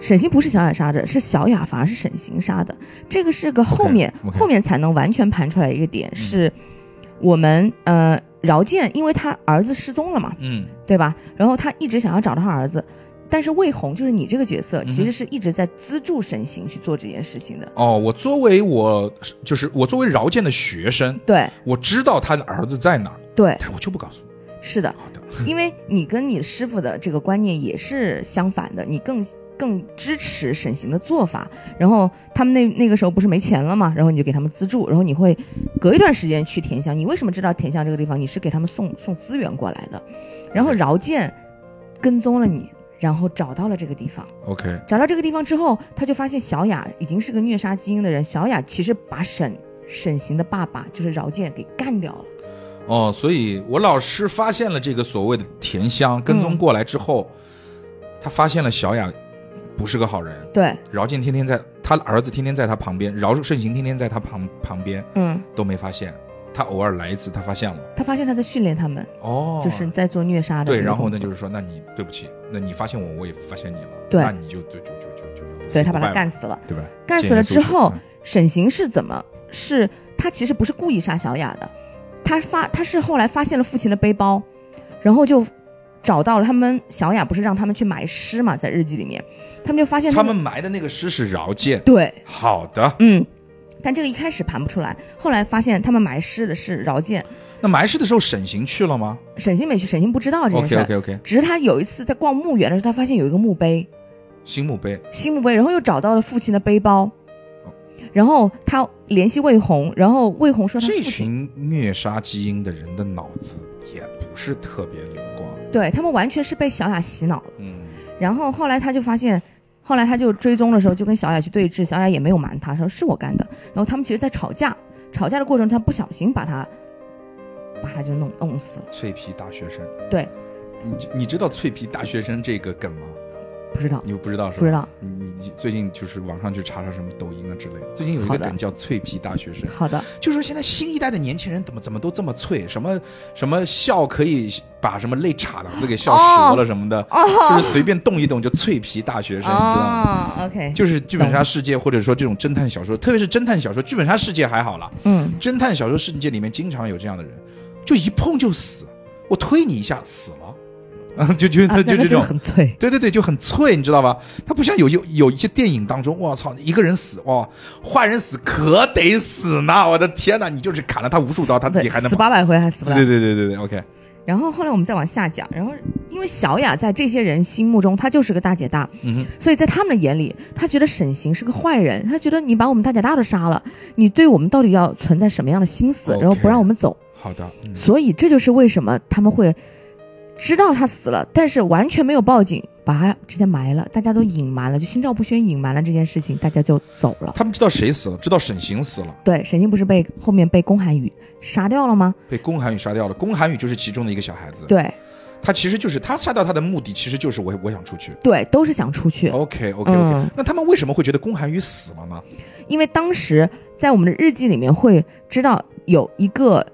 沈星不是小雅杀的，是小雅反而是沈行杀的。这个是个后面后面才能完全盘出来一个点，是我们呃饶建，因为他儿子失踪了嘛，嗯对吧？然后他一直想要找到他儿子，但是魏红就是你这个角色，嗯其实是一直在资助沈行去做这件事情的。哦，我作为我就是我作为饶建的学生，对我知道他的儿子在哪儿，对，但我就不告诉你。是的，因为你跟你师傅的这个观念也是相反的，你更更支持沈行的做法。然后他们那那个时候不是没钱了嘛，然后你就给他们资助，然后你会隔一段时间去田乡。你为什么知道田乡这个地方？你是给他们送送资源过来的。然后饶建跟踪了你，然后找到了这个地方。OK，找到这个地方之后，他就发现小雅已经是个虐杀基因的人。小雅其实把沈沈行的爸爸就是饶建给干掉了。哦，所以我老师发现了这个所谓的甜香，跟踪过来之后，他发现了小雅不是个好人，对，饶静天天在他儿子天天在他旁边，饶盛行天天在他旁旁边嗯，都没发现，他偶尔来一次，他发现了。他发现他在训练他们。哦，就是在做虐杀的对，然后呢，就是说，那你对不起，那你发现我，我也发现你了，对那你就就就就就就对他把他干死了。对吧？干死了之后沈行是怎么？是他其实不是故意杀小雅的，他发他是后来发现了父亲的背包，然后就找到了他们小雅不是让他们去埋尸嘛，在日记里面，他们就发现、那个、他们埋的那个尸是饶建。对，好的，嗯。但这个一开始盘不出来，后来发现他们埋尸的是饶建，那埋尸的时候沈行去了吗沈行没去，沈行不知道这件？OK 事 OK OK，只是他有一次在逛墓园的时候，他发现有一个墓碑，新墓碑。新墓碑，然后又找到了父亲的背包，然后他联系魏红，然后魏红说他这群虐杀基因的人的脑子也不是特别灵光。对他们完全是被小雅洗脑了。嗯，然后后来他就发现，后来他就追踪的时候就跟小雅去对峙，小雅也没有瞒他，说是我干的。然后他们其实在吵架，吵架的过程中他不小心把他把他就弄弄死了。脆皮大学生。对，你你知道脆皮大学生这个梗吗？不知道，你不知道是吧？不知道。你你你最近就是网上去查查什么抖音啊之类的。最近有一个梗叫脆皮大学生，好的，就说现在新一代的年轻人怎么怎么都这么脆，什么什么笑可以把什么肋岔子给笑折了什么的，就是随便动一动就脆皮大学生，你知道吗？哦，OK，就是剧本杀世界，或者说这种侦探小说，特别是侦探小说，剧本杀世界还好了，嗯，侦探小说世界里面经常有这样的人，就一碰就死，我推你一下死了，啊，就就他，就就这种。很脆。对对对，就很脆，你知道吧？他不像有有有一些电影当中，我操，一个人死，哇，坏人死可得死呢！我的天哪，你就是砍了他无数刀，他自己还能跑。死八百回还死不了。对对对对对，OK，然后后来我们再往下讲，然后因为小雅在这些人心目中，她就是个大姐大，嗯哼，所以在他们的眼里，他觉得沈行是个坏人，他觉得你把我们大姐大都杀了，你对我们到底要存在什么样的心思然后不让我们走，好的，嗯所以这就是为什么他们会知道他死了，但是完全没有报警，把他直接埋了，大家都隐瞒了，就心照不宣隐瞒了这件事情，大家就走了。他们知道谁死了，知道沈行死了，对，沈行不是被后面被宫寒雨杀掉了吗？被宫寒雨杀掉了。宫寒雨就是其中的一个小孩子。对，他其实就是他杀掉他的目的，其实就是我我想出去。对，都是想出去。OK OK OK，、嗯那他们为什么会觉得宫寒雨死了呢？因为当时在我们的日记里面会知道有一个，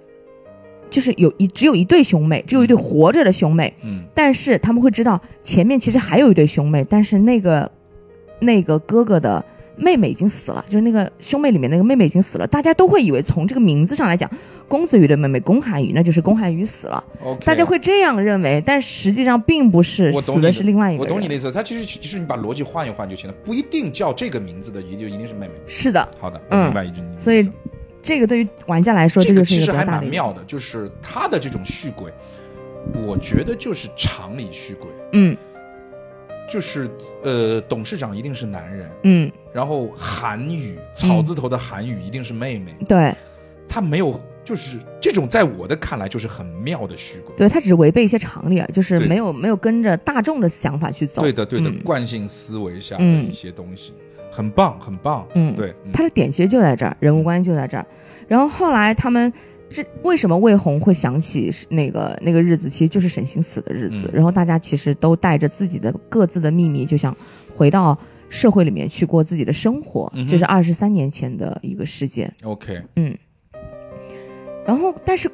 就是有一只有一对兄妹，只有一对活着的兄妹，嗯但是他们会知道前面其实还有一对兄妹，但是那个那个哥哥的妹妹已经死了，就是那个兄妹里面那个妹妹已经死了，大家都会以为从这个名字上来讲，公子羽的妹妹宫寒羽，那就是宫寒羽死了，，OK，大家会这样认为，但实际上并不是，我懂你死的是另外一个人。我懂你的意思，他其实其实你把逻辑换一换就行了，不一定叫这个名字的也就一定是妹妹。是的，好的，我嗯。所以这个对于玩家来说，这个其实还。蛮妙的，就是他的这种续轨，我觉得就是常理续轨，嗯。就是呃，董事长一定是男人，嗯，然后韩语草字头的韩语一定是妹妹，对。他没有，就是这种在我的看来就是很妙的续轨。对，他只是违背一些常理，就是没有没有跟着大众的想法去走。对的，对的，嗯。惯性思维下的嗯。一些东西，很棒，很棒。嗯对，嗯他的点其实就在这儿，人物关系就在这儿。然后后来他们这为什么魏红会想起那个那个日子，其实就是沈星死的日子。嗯然后大家其实都带着自己的各自的秘密，就想回到社会里面去过自己的生活。嗯这是二十三年前的一个事件。OK，嗯，然后但是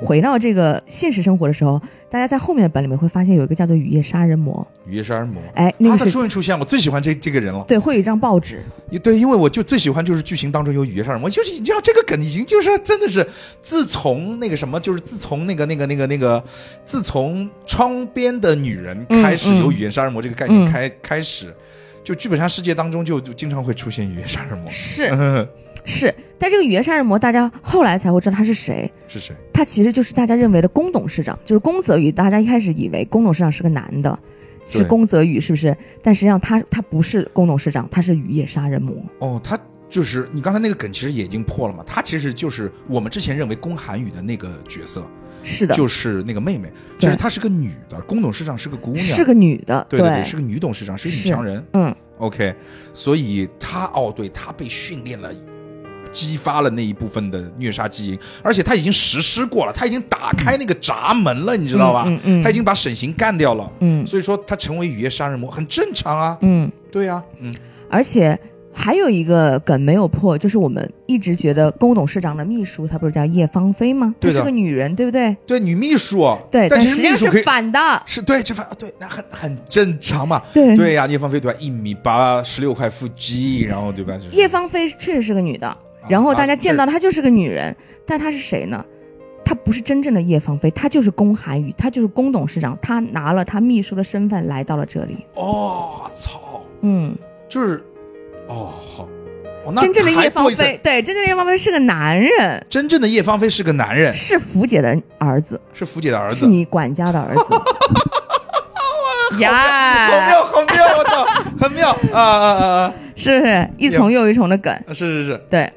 回到这个现实生活的时候，大家在后面的本里面会发现有一个叫做雨夜杀人魔。雨夜杀人魔，哎，他个是、终于出现了，我最喜欢这这个人了。对，会有一张报纸。对，因为我就最喜欢就是剧情当中有雨夜杀人魔，就是你知道这个梗已经就是真的是，自从那个什么，就是自从那个那个那个那个，自从窗边的女人开始有雨夜杀人魔这个概念嗯开、开始，就剧本杀世界当中就就经常会出现雨夜杀人魔。是嗯 是，但这个语言杀人魔，大家后来才会知道他是谁。是谁？他其实就是大家认为的宫董事长，就是宫泽宇。大家一开始以为宫董事长是个男的，是对宫泽宇，是不是？但实际上他他不是宫董事长，他是雨夜杀人魔。哦，他就是你刚才那个梗其实也已经破了嘛，他其实就是我们之前认为宫寒雨的那个角色，是的，就是那个妹妹，对其实她是个女的，宫董事长是个姑娘，是个女的，对对对，是个女董事长，是个女强人。嗯 OK，所以她哦，对她被训练了。激发了那一部分的虐杀基因，而且他已经实施过了，他已经打开那个闸门了，你知道吧？嗯嗯他已经把沈行干掉了，嗯所以说他成为雨夜杀人魔很正常啊。嗯，对呀、嗯，而且还有一个梗没有破，就是我们一直觉得龚董事长的秘书，她不是叫叶芳菲吗？她是个女人，对不对？对，女秘书，对，但其实际上是反的。是对，这反对，那很很正常嘛。对对呀、叶芳菲对吧？一米八，十六块腹肌，然后对吧？就是叶芳菲确实是个女的，然后大家见到她就是个女人，但她是谁呢？她不是真正的叶芳菲，她就是宫寒雨，她就是宫董事长，她拿了她秘书的身份来到了这里。哦，操，嗯，就是哦好，哦那真正的叶芳菲，对，真正的叶芳菲是个男人，真正的叶芳菲是个男人，是福姐的儿子，是福姐的儿子是。你管家的儿子。好呀，妙，好妙！我操，很妙啊啊啊啊！是不是一重又一重的梗？是是是，对，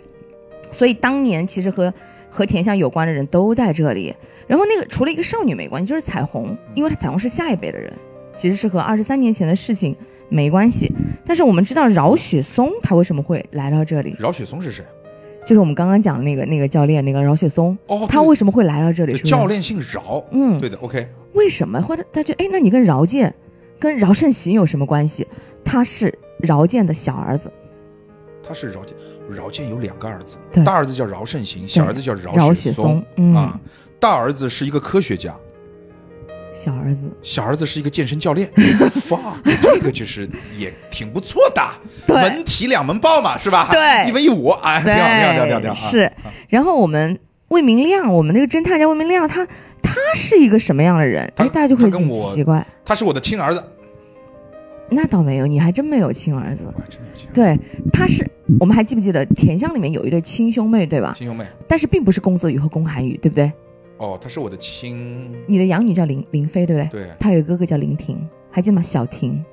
所以当年其实和和田香有关的人都在这里。然后那个除了一个少女没关系，就是彩虹，因为她彩虹是下一辈的人，其实是和二十三年前的事情没关系。但是我们知道饶雪松他为什么会来到这里，饶雪松是谁？就是我们刚刚讲的那个那个教练那个饶雪松，哦，他为什么会来到这里？是是教练姓饶，嗯，对的，OK，为什么？或者他觉得，哎，那你跟饶健、跟饶胜行有什么关系？他是饶健的小儿子，他是饶健，饶健有两个儿子，大儿子叫饶胜行，小儿子叫饶饶雪松啊。大儿子是一个科学家，小儿子，小儿子是一个健身教练。fuck，这个就是也挺不错的，对文体两门报嘛，是吧？对一文一武，哎，挺好，挺好，挺好，挺好，是啊。然后我们魏明亮，我们那个侦探叫魏明亮，他他是一个什么样的人？他哎，大家就会很他跟我奇怪。他是我的亲儿子，那倒没有，你还真没有亲儿子。我还真没有亲儿子对，他是我们还记不记得甜香里面有一对亲兄妹，对吧？亲兄妹。但是并不是宫泽宇和宫寒宇，对不对？哦，他是我的亲，你的养女叫林林飞，对不对？对，他有一个哥哥叫林婷，还记得吗？小婷，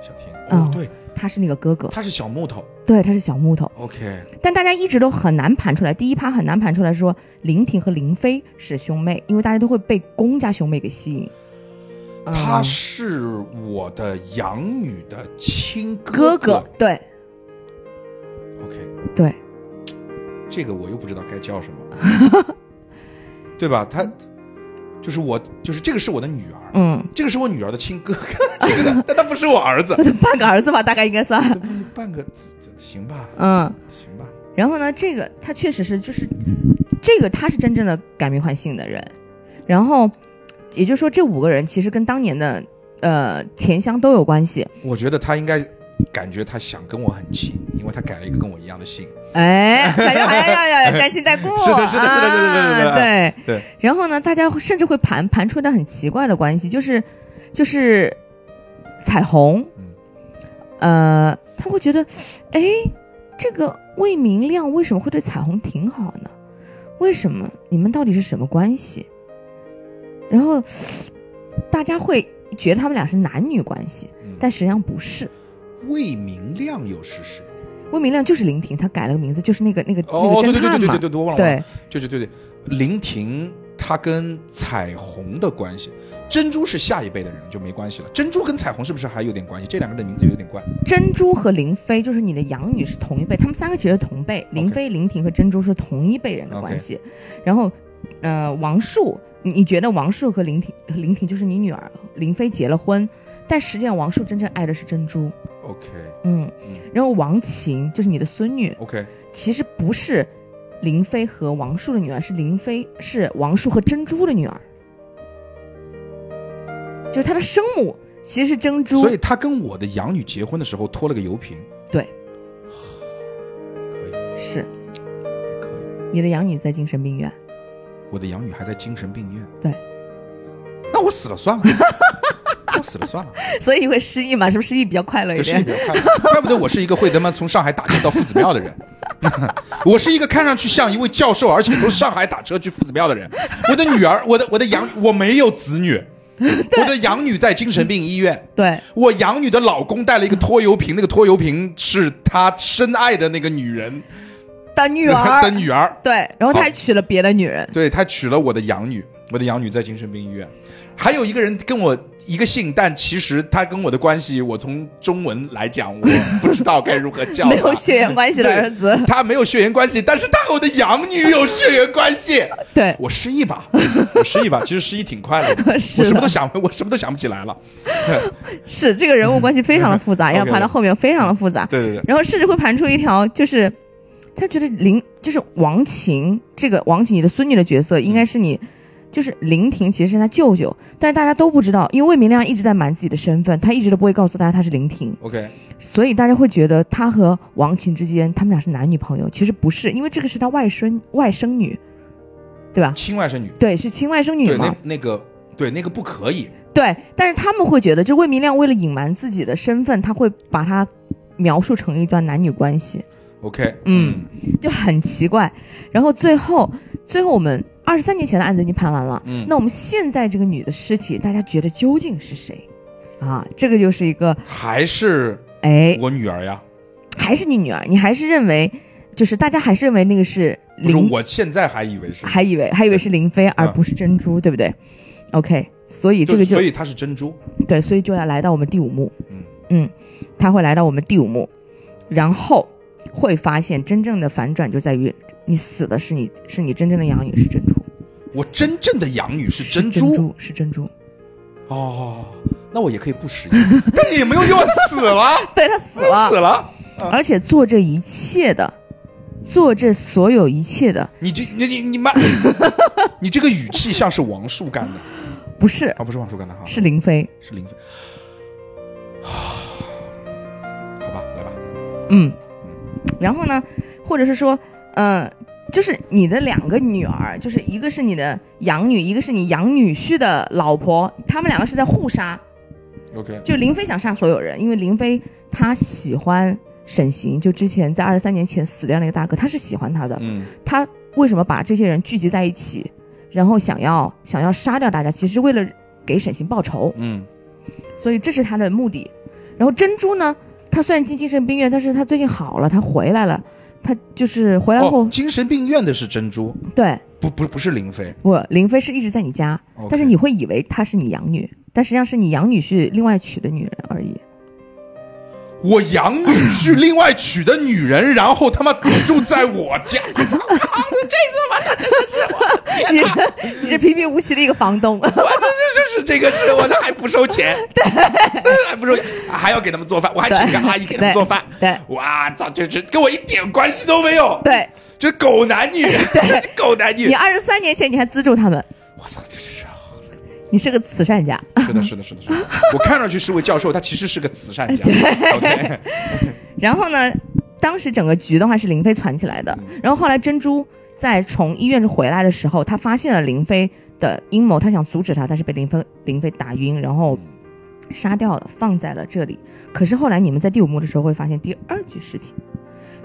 小婷。哦哦，对，他是那个哥哥，他是小木头。对，他是小木头。OK，但大家一直都很难盘出来，第一趴很难盘出来说林婷和林飞是兄妹，因为大家都会被宫家兄妹给吸引。他嗯是我的养女的亲哥哥。对。OK，对，这个我又不知道该叫什么，对吧？他就是我就是这个是我的女儿，嗯，这个是我女儿的亲哥哥，这个呢但他不是我儿子，半个儿子吧，大概应该算。半个行吧？嗯，行吧。然后呢，这个他确实是就是这个他是真正的改名换姓的人，然后也就是说这五个人其实跟当年的呃田香都有关系。我觉得他应该感觉他想跟我很亲，因为他改了一个跟我一样的姓。哎，感觉好像要要沾亲带故，是的是的是的是的是的是的啊对对。然后呢，大家甚至会盘盘出一段很奇怪的关系，就是就是彩虹，呃，他会觉得，哎，这个魏明亮为什么会对彩虹挺好呢？为什么你们到底是什么关系？然后大家会觉得他们俩是男女关系，嗯但实际上不是。魏明亮又是谁？魏明亮就是林婷，他改了个名字，就是那个那个、哦，对对对那个侦探嘛。对对对对，我忘了，对，对对对对，林婷她跟彩虹的关系，珍珠是下一辈的人就没关系了。珍珠跟彩虹是不是还有点关系？这两个人的名字有点怪。珍珠和林飞就是你的养女是同一辈，他们三个其实是同辈，林飞、林婷和珍珠是同一辈人的关系。然后，呃，王树，你你觉得王树和林婷林婷就是你女儿，林飞结了婚，但实际上王树真正爱的是珍珠。OK 嗯，嗯然后王琴就是你的孙女，OK，其实不是林飞和王树的女儿，是林飞是王树和珍珠的女儿，就是她的生母其实是珍珠。所以她跟我的养女结婚的时候拖了个油瓶。对，可以是可以，你的养女在精神病院。我的养女还在精神病院。对，那我死了算了，我死了算了，所以你会失忆嘛？是不是失忆比较快乐一这事情点？比较快乐。怪不得我是一个会他妈从上海打车到夫子庙的人。我是一个看上去像一位教授，而且从上海打车去夫子庙的人。我的女儿，我的我的养，我没有子女，我的养女在精神病医院。对，我养女的老公带了一个拖油瓶，那个拖油瓶是他深爱的那个女人的女儿 的女儿。对，然后他还娶了别的女人。对他娶了我的养女，我的养女在精神病医院。还有一个人跟我一个姓，但其实他跟我的关系，我从中文来讲，我 不知道该如何叫。没有血缘关系的儿子，他没有血缘关系，但是他和我的养女有血缘关系。对，我失忆吧，我失忆吧，其实失忆挺快的 我什么都想，我什么都想不起来了。是这个人物关系非常的复杂，要盘到后面非常的复杂。对对对，然后甚至会盘出一条，就是他觉得林就是王琴这个王琴你的孙女的角色应该是你，就是林婷其实是他舅舅，但是大家都不知道，因为魏明亮一直在瞒自己的身份，他一直都不会告诉大家他是林婷，OK，所以大家会觉得他和王琴之间他们俩是男女朋友，其实不是，因为这个是他外孙外甥女，对吧？亲外甥女，对，是亲外甥女对，嘛那。那个，对，那个不可以。对，但是他们会觉得，就魏明亮为了隐瞒自己的身份，他会把他描述成一段男女关系，OK，嗯就很奇怪。然后最后，最后我们二十三年前的案子已经判完了，嗯，那我们现在这个女的尸体，大家觉得究竟是谁？啊，这个就是一个，还是哎，我女儿呀。还是你女儿，你还是认为，就是大家还是认为那个是林，我现在还以为是，还以为还以为是林飞，而不是珍珠，对不对？OK，所以这个就所以她是珍珠。对，所以就要来到我们第五幕。嗯嗯，她会来到我们第五幕，然后会发现真正的反转就在于你死的是你是你真正的养女是珍珠，我真正的养女是是珍珠。珠是珍珠，哦，那我也可以不失忆，但也没有用，死了，对他死了。死了，了。而且做这一切的，做这所有一切的。你这你你你妈，你这个语气像是王树干的。不是。啊，不是王树干的哈，是林飞，是林飞。好吧，来吧，嗯，然后呢，或者是说，嗯、就是你的两个女儿，就是一个是你的养女，一个是你养女婿的老婆，他们两个是在互杀。OK，就林飞想杀所有人，因为林飞他喜欢沈行，就之前在二十三年前死掉那个大哥，他是喜欢他的。嗯他为什么把这些人聚集在一起，然后想要想要杀掉大家，其实为了给沈行报仇，嗯所以这是他的目的。然后珍珠呢，他虽然进精神病院，但是他最近好了，他回来了，他就是回来后，哦，精神病院的是珍珠，对不不不是林飞。不，林飞是一直在你家但是你会以为她是你养女，但实际上是你养女婿另外娶的女人而已。我养女婿另外娶的女人，然后他妈住在我家，我 操！这他妈的真的是我，你是你是平平无奇的一个房东，我这这是这个是我的还不收钱，对，还不收，还要给他们做饭，我还请个阿姨给他们做饭，对，哇操，这这跟我一点关系都没有，对，这狗男女，对，狗男女。你，二十三年前你还资助他们，我操，这是。你是个慈善家，是的，是的，是的，是的。我看上去是位教授，他其实是个慈善家。然后呢，当时整个局的话是林飞传起来的。然后后来珍珠在从医院回来的时候，他发现了林飞的阴谋，他想阻止他，但是被林飞林飞打晕，然后杀掉了，放在了这里。可是后来你们在第五幕的时候会发现第二具尸体，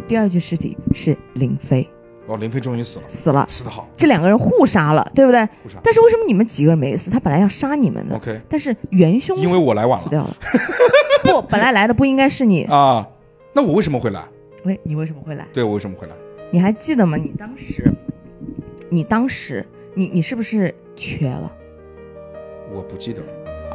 第二具尸体是林飞。哦，林飞终于死了，死了，死得好。这两个人互杀了，对不对？互杀。但是为什么你们几个人没死？他本来要杀你们的。OK。但是元凶因为我来晚了，死掉了。不，本来来的不应该是你啊？那我为什么会来？喂，你为什么会来？对我为什么会来？你还记得吗？你当时，你当时，你你是不是瘸了？我不记得了。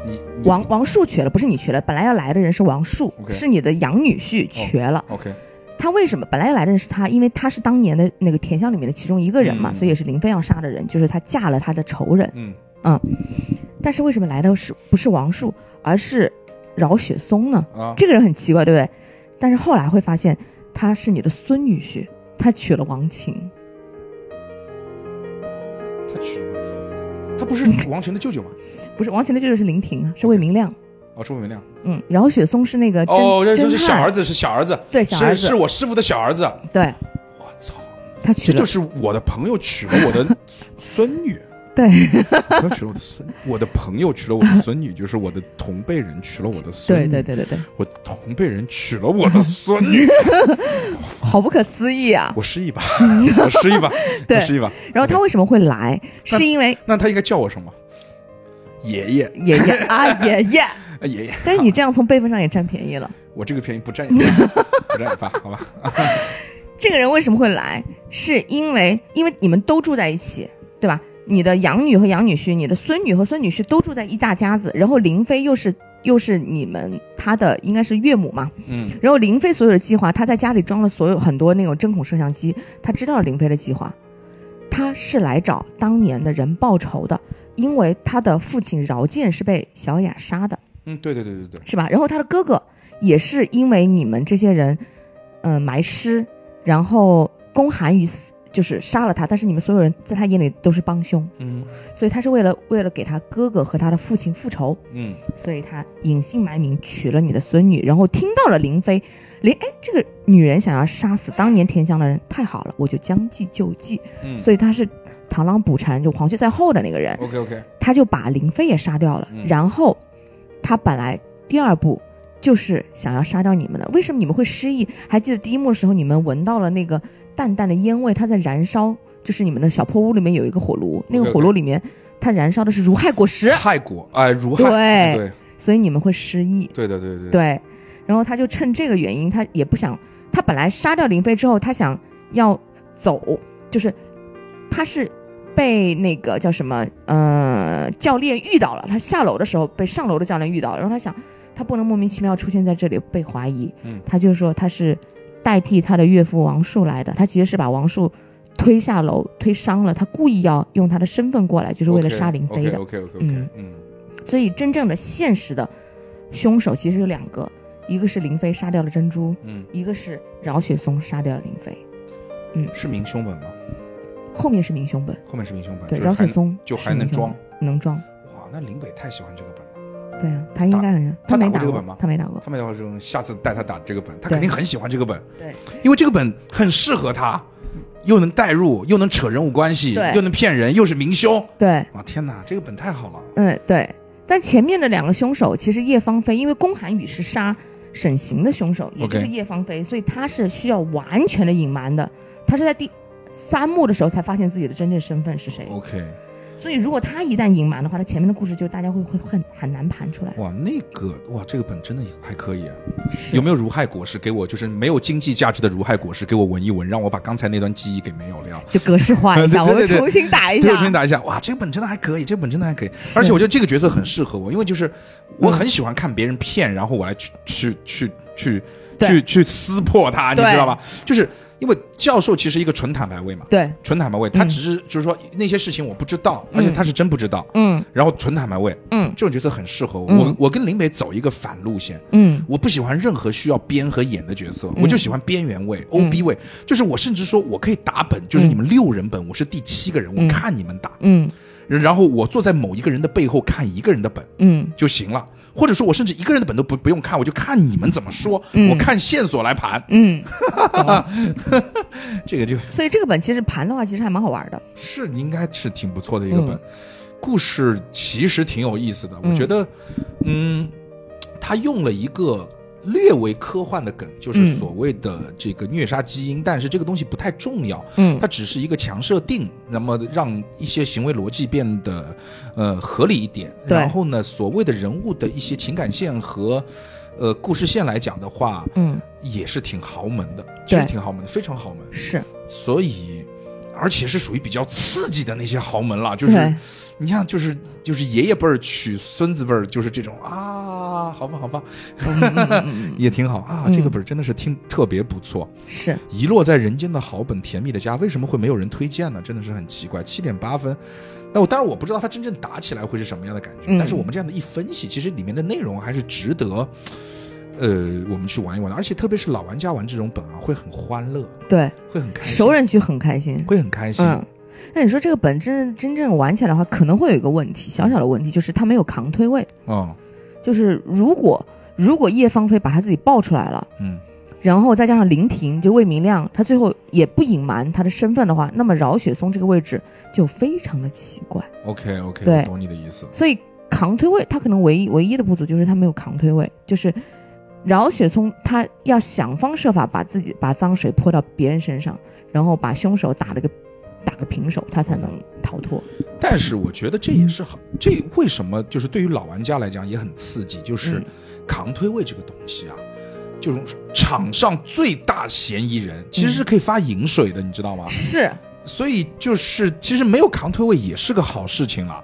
你王王树瘸了，不是你瘸了。本来要来的人是王树，是你的养女婿瘸了。OK。他为什么本来要来认识他？因为他是当年的那个田乡里面的其中一个人嘛，所以也是林飞要杀的人，就是他嫁了他的仇人。嗯嗯，但是为什么来的是不是王树，而是饶雪松呢？啊，这个人很奇怪，对不对？但是后来会发现他是你的孙女婿，他娶了王琴。他娶了，他不是王琴的舅舅吗？不是，王琴的舅舅是林婷啊，是魏明亮。哦，是魏明亮。嗯，饶雪松是那个哦，这是小儿子，是小儿子，对，小儿子是我师傅的小儿子。对，我操，他娶了，这就是我的朋友娶了我的孙女。对，我娶了我的孙，我的朋友娶了我的孙女，就是我的同辈人娶了我的孙女。对对对对对，我同辈人娶了我的孙女，好不可思议啊！我失忆吧，我失忆吧，对，失忆吧。然后他为什么会来？是因为那他应该叫我什么？爷爷，爷爷啊，爷爷。爷爷，但是你这样从辈分上也占便宜了。我这个便宜不占也 不占也罢，好吧。这个人为什么会来？是因为因为你们都住在一起，对吧？你的养女和养女婿，你的孙女和孙女婿都住在一大家子。然后林飞又是又是你们他的应该是岳母嘛，嗯。然后林飞所有的计划，他在家里装了所有很多那种针孔摄像机，他知道了林飞的计划，他是来找当年的人报仇的，因为他的父亲饶建是被小雅杀的。嗯，对对对对对，是吧？然后他的哥哥也是因为你们这些人，嗯，埋尸，然后公韩于死，就是杀了他。但是你们所有人在他眼里都是帮凶，嗯，所以他是为了为了给他哥哥和他的父亲复仇，嗯，所以他隐姓埋名娶了你的孙女，然后听到了林飞，林哎，这个女人想要杀死当年田乡的人，太好了，我就将计就计，嗯，所以他是螳螂捕蝉，就黄雀在后的那个人，OK OK，他就把林飞也杀掉了，然后。他本来第二步就是想要杀掉你们的，为什么你们会失忆？还记得第一幕的时候，你们闻到了那个淡淡的烟味，它在燃烧，就是你们的小破屋里面有一个火炉，那个火炉里面它燃烧的是如害果实，害果哎，如害对对，所以你们会失忆，对的对对对，然后他就趁这个原因，他也不想，他本来杀掉林飞之后，他想要走，就是他是。被那个叫什么，呃，教练遇到了。他下楼的时候被上楼的教练遇到了，然后他想，他不能莫名其妙出现在这里被怀疑。嗯，他就说他是代替他的岳父王树来的。他其实是把王树推下楼，推伤了。他故意要用他的身份过来，就是为了杀林飞的。OK OK OK。嗯嗯。所以真正的现实的凶手其实有两个，一个是林飞杀掉了珍珠，嗯，一个是饶雪松杀掉了林飞。嗯，是明凶本吗？后面是明凶本，后面是明凶本，对，饶雪松就还能装，能装。哇，那林北太喜欢这个本了。对啊，他应该很，他没打过这个本吗？他没打过，他没打过这种。下次带他打这个本，他肯定很喜欢这个本。对，因为这个本很适合他，又能代入，又能扯人物关系，又能骗人，又是明凶。对，哇天哪，这个本太好了。嗯，对。但前面的两个凶手其实叶芳菲，因为宫寒雨是杀沈行的凶手，也就是叶芳菲，所以他是需要完全的隐瞒的。他是在第。三幕的时候才发现自己的真正身份是谁。OK，所以如果他一旦隐瞒的话，他前面的故事就大家会会很很难盘出来。哇，那个哇，这个本真的还可以啊。有没有如害果实给我？就是没有经济价值的如害果实给我闻一闻，让我把刚才那段记忆给没有了。就格式化一下，对对对我们重新打一，下我重。新打一下。哇，这个本真的还可以，这个本真的还可以。而且我觉得这个角色很适合我，因为就是我很喜欢看别人骗，然后我来去去去去对去去撕破它，你知道吧？就是因为教授其实一个纯坦白位嘛，对，纯坦白位，他只是就是说那些事情我不知道，而且他是真不知道。嗯。然后纯坦白位，嗯。这种角色很适合我我跟林北走一个反路线，嗯。我不喜欢任何需要编和演的角色，我就喜欢边缘位、OB 位。就是我甚至说我可以打本，就是你们六人本，我是第七个人，我看你们打，嗯。然后我坐在某一个人的背后看一个人的本嗯。就行了。或者说我甚至一个人的本都不不用看，我就看你们怎么说，嗯我看线索来盘。嗯，这个就所以这个本其实盘的话，其实还蛮好玩的。是应该是挺不错的一个本，嗯故事其实挺有意思的。我嗯觉得，嗯，他用了一个略微科幻的梗，就是嗯。所谓的这个虐杀基因，但是这个东西不太重要，嗯。它只是一个强设定，那么让一些行为逻辑变得呃合理一点。然后呢，所谓的人物的一些情感线和呃故事线来讲的话，嗯，也是挺豪门的，其实挺豪门的，非常豪门。是。所以，而且是属于比较刺激的那些豪门了，就是对你像就是就是爷爷辈儿娶孙子辈儿，就是这种啊，好吧好吧，也挺好啊，嗯这个本儿真的是听特别不错。是，遗落在人间的好本，甜蜜的家，为什么会没有人推荐呢？真的是很奇怪。七点八分，那我当然我不知道它真正打起来会是什么样的感觉，嗯但是我们这样的一分析，其实里面的内容还是值得，呃，我们去玩一玩的。而且特别是老玩家玩这种本啊，会很欢乐，对，会很开心，熟人去很开心。会很开心。嗯，那你说这个本真真正玩起来的话，可能会有一个问题，小小的问题，就是它没有扛推位。哦，就是如果如果叶芳菲把她自己爆出来了，嗯，然后再加上林婷就魏明亮，他最后也不隐瞒他的身份的话，那么饶雪松这个位置就非常的奇怪。OK OK，对我懂你的意思。所以扛推位，他可能唯一唯一的不足就是他没有扛推位，就是饶雪松他要想方设法把自己把脏水泼到别人身上，然后把凶手打了个打个平手，他才能逃脱。但是我觉得这也是好，这为什么就是对于老玩家来讲也很刺激，就是嗯扛推位这个东西啊，就是场上最大嫌疑人其实是可以发饮水的，你知道吗？是，所以就是其实没有扛推位也是个好事情了。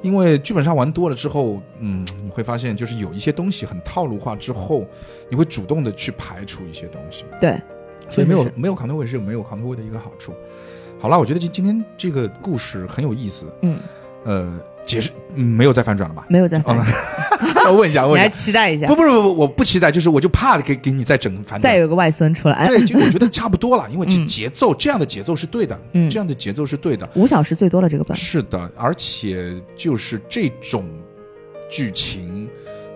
因为剧本杀玩多了之后，嗯，你会发现就是有一些东西很套路化之后，你会主动的去排除一些东西。对，所以没有没有扛推位是有没有扛推位的一个好处。好了，我觉得今今天这个故事很有意思。嗯，呃，解释、嗯、没有再反转了吧？没有再反哦转，要 问一下，你还问一下。期待一下不，不不不，我不期待，就是我就怕给给你再整反转。再有个外孙出来，对，就我觉得差不多了，因为这嗯节奏、这样的节奏是对的，嗯这样的节奏是对的，五小时最多了这个本，是的，而且就是这种剧情，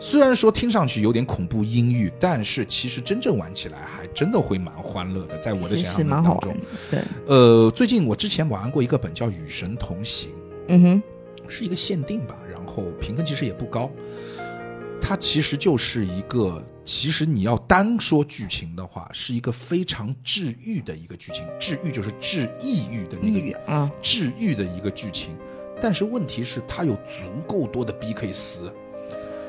虽然说听上去有点恐怖阴郁，但是其实真正玩起来还真的会蛮欢乐的，在我的想象当中。。对，呃，最近我之前玩过一个本叫《与神同行》，嗯哼，是一个限定吧，然后评分其实也不高。它其实就是一个，其实你要单说剧情的话，是一个非常治愈的一个剧情。治愈就是治抑郁的那抑个郁啊，治愈的一个剧情。但是问题是，它有足够多的逼可以撕，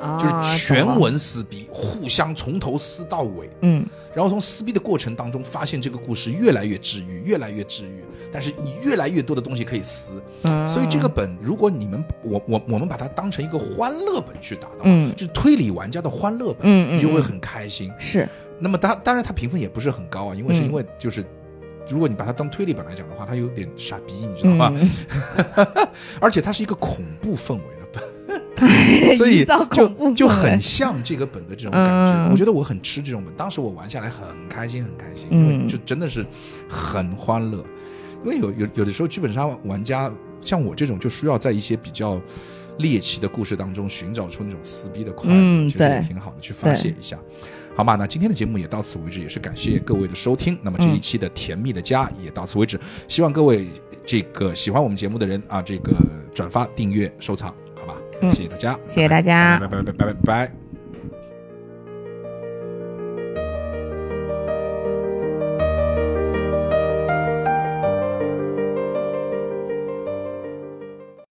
啊就是全文撕逼，互相从头撕到尾。嗯，然后从撕逼的过程当中，发现这个故事越来越治愈，越来越治愈。但是你越来越多的东西可以撕，嗯所以这个本，如果你们我我我们把它当成一个欢乐本去打的话，嗯就是推理玩家的欢乐本，嗯你就会很开心。是那么当当然它评分也不是很高啊，因为是嗯因为就是。如果你把它当推理本来讲的话，它有点傻逼，你知道吗？嗯，而且它是一个恐怖氛围 所以就就很像这个本的这种感觉。嗯我觉得我很吃这种本，当时我玩下来很开心，很开心，因为嗯就真的是很欢乐。因为有有有的时候剧本杀玩家像我这种，就需要在一些比较猎奇的故事当中寻找出那种撕逼的快乐，嗯其实也挺好的，去发泄一下。好嘛，那今天的节目也到此为止，也是感谢各位的收听。那么这一期的甜蜜的家也到此为止，希望各位这个喜欢我们节目的人啊，这个转发、订阅、收藏？谢谢大家，谢谢大家，拜拜拜拜拜拜。